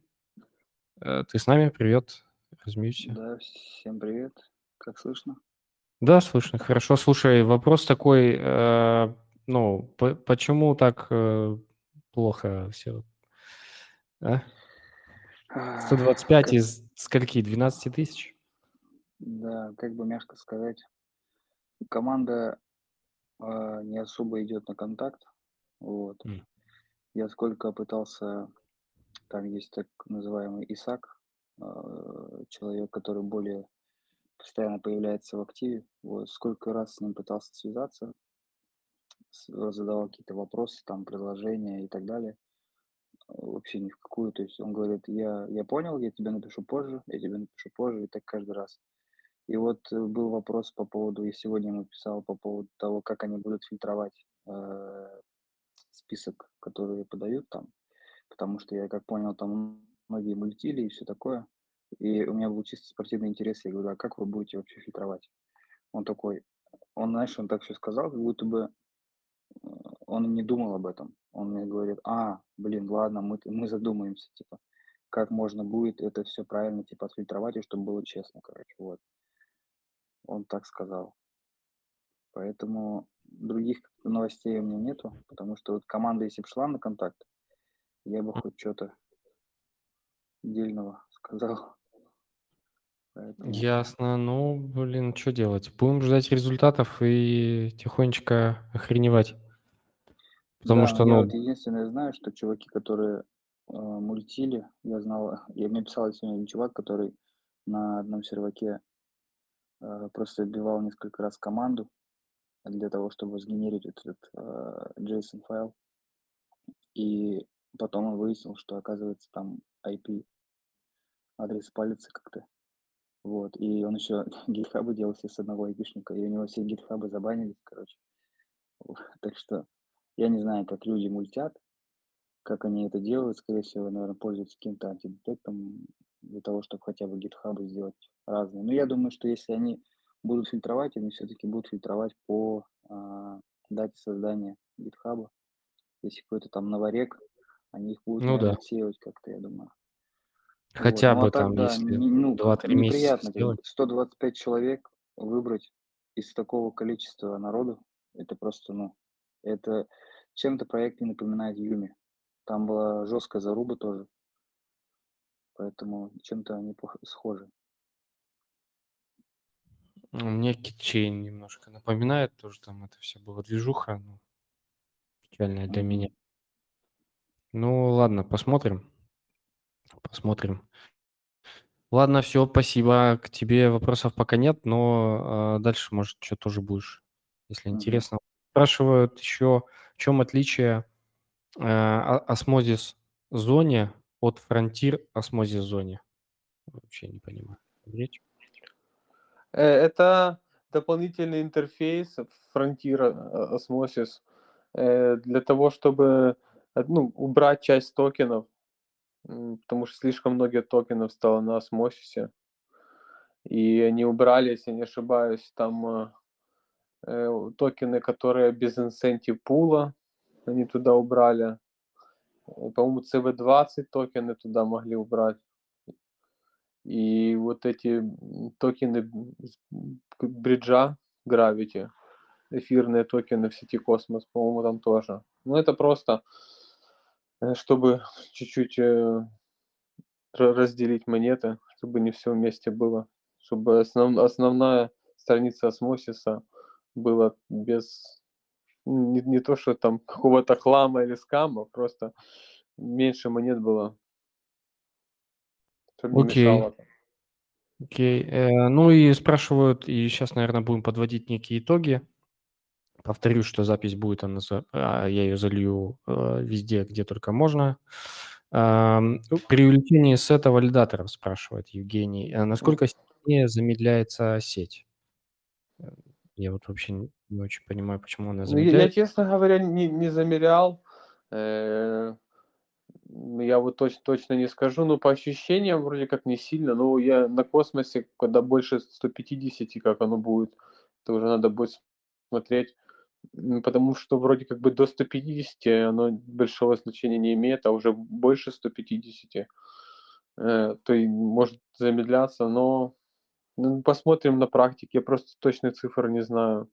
Э, ты с нами? Привет, размьюся. Да, всем привет. Как слышно? Да, слышно. Хорошо. Слушай, вопрос такой, э, ну, по почему так э, плохо все? А? 125 как... из скольки? 12 тысяч? Да, как бы мягко сказать, команда э, не особо идет на контакт. Вот. Mm. Я сколько пытался, там есть так называемый Исак, э, человек, который более постоянно появляется в активе. Вот, сколько раз с ним пытался связаться, задавал какие-то вопросы, там, предложения и так далее. Вообще ни в какую. То есть он говорит, я, я понял, я тебе напишу позже, я тебе напишу позже, и так каждый раз. И вот э, был вопрос по поводу, и сегодня ему писал по поводу того, как они будут фильтровать э, список, который подают там, потому что я, как понял, там многие мультили и все такое. И у меня был чисто спортивный интерес. Я говорю, а как вы будете вообще фильтровать? Он такой, он, знаешь, он так все сказал, как будто бы э, он не думал об этом. Он мне говорит, а, блин, ладно, мы, мы задумаемся, типа, как можно будет это все правильно, типа, отфильтровать, и чтобы было честно, короче, вот. Он так сказал. Поэтому других новостей у меня нету, потому что вот команда, если бы шла на контакт, я бы хоть что-то дельного сказал. Поэтому... Ясно. Ну, блин, что делать? Будем ждать результатов и тихонечко охреневать. Потому да, что, ну... вот единственное знаю, что чуваки, которые э, мультили, я знал, я мне писал сегодня чувак, который на одном серваке э, просто отбивал несколько раз команду для того, чтобы сгенерить этот э, JSON файл. И потом он выяснил, что оказывается там IP адрес палится как-то. Вот. И он еще гитхабы делал все с одного айпишника, и у него все гитхабы забанились, короче. Так что я не знаю, как люди мультят, как они это делают. Скорее всего, наверное, пользуются каким-то антидетектом для того, чтобы хотя бы гитхабы сделать разные. Но я думаю, что если они будут фильтровать, они все-таки будут фильтровать по а, дате создания гитхаба. Если какой-то там новорек, они их будут ну, да. отсеивать как-то, я думаю. Хотя вот. ну, бы а так, там, да, если ну, 2-3 месяца сделать. 125 человек выбрать из такого количества народу, это просто, ну, это чем-то проект не напоминает Юми. Там была жесткая заруба тоже. Поэтому чем-то они схожи. Мне китчейн немножко напоминает, тоже там это все было движуха, ну, печальная для меня. Ну, ладно, посмотрим. Посмотрим. Ладно, все, спасибо. К тебе вопросов пока нет, но э, дальше, может, что тоже будешь, если интересно. Спрашивают еще, в чем отличие э, осмозис зоне от фронтир осмозис зоне. Вообще не понимаю. Речь? Э, это дополнительный интерфейс Frontier Osmosis э, для того, чтобы э, ну, убрать часть токенов, потому что слишком много токенов стало на осмосисе. И они убрали, если не ошибаюсь, там токены, которые без incentive пула, они туда убрали. по-моему, CW20 токены туда могли убрать. И вот эти токены бриджа Gravity, эфирные токены в сети Космос, по-моему, там тоже. Ну, это просто, э, чтобы чуть-чуть э, разделить монеты, чтобы не все вместе было, чтобы основ, основная страница осмосиса была без не, не то, что там какого-то хлама или скама, просто меньше монет было. Окей. Окей. Э, ну и спрашивают, и сейчас, наверное, будем подводить некие итоги. Повторюсь, что запись будет, она, а, я ее залью э, везде, где только можно. Ну, при увеличении сета валидаторов, спрашивает Евгений, а насколько сильнее замедляется сеть? Э, я вот вообще не очень понимаю, почему она Ну, я, честно говоря, не, не замерял. Э, Я вот точно, точно не скажу, но по ощущениям вроде как не сильно. Но я на космосе, когда больше 150, как оно будет, то уже надо будет смотреть. Потому что вроде как бы до 150 оно большого значения не имеет, а уже больше 150, э, то и может замедляться, но ну, посмотрим на практике. Я просто точной цифры не знаю.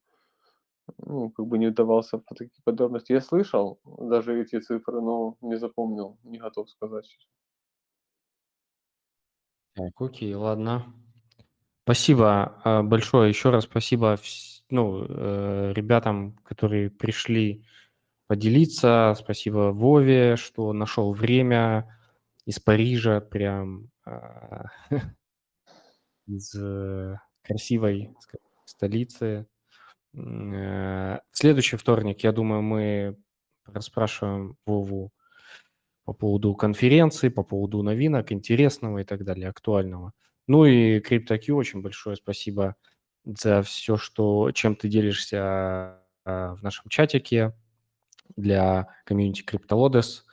Ну, как бы не удавался в такие подробности. Я слышал даже эти цифры, но не запомнил, не готов сказать. Так, окей, ладно. Спасибо а, большое. Еще раз спасибо ну, э, ребятам, которые пришли поделиться. Спасибо Вове, что нашел время из Парижа, прям а, из э, красивой столицы. Э, следующий вторник, я думаю, мы расспрашиваем Вову по поводу конференции, по поводу новинок, интересного и так далее, актуального. Ну и CryptoQ очень большое спасибо за все, что, чем ты делишься а, в нашем чатике для комьюнити CryptoLodes.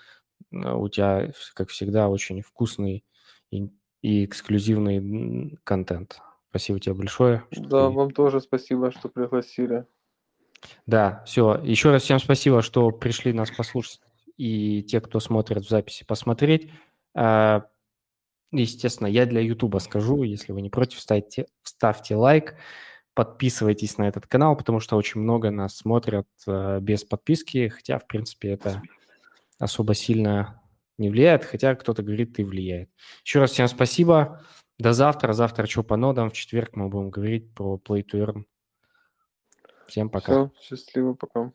У тебя, как всегда, очень вкусный и, и эксклюзивный контент. Спасибо тебе большое. Да, ты... вам тоже спасибо, что пригласили. Да, все. Еще раз всем спасибо, что пришли нас послушать и те, кто смотрит в записи, посмотреть. Естественно, я для Ютуба скажу, если вы не против, ставьте, ставьте лайк, подписывайтесь на этот канал, потому что очень много нас смотрят э, без подписки, хотя, в принципе, это особо сильно не влияет, хотя кто-то говорит, ты влияет. Еще раз всем спасибо. До завтра. Завтра что по нодам. В четверг мы будем говорить про Play to Earn. Всем пока. Все, счастливо, пока.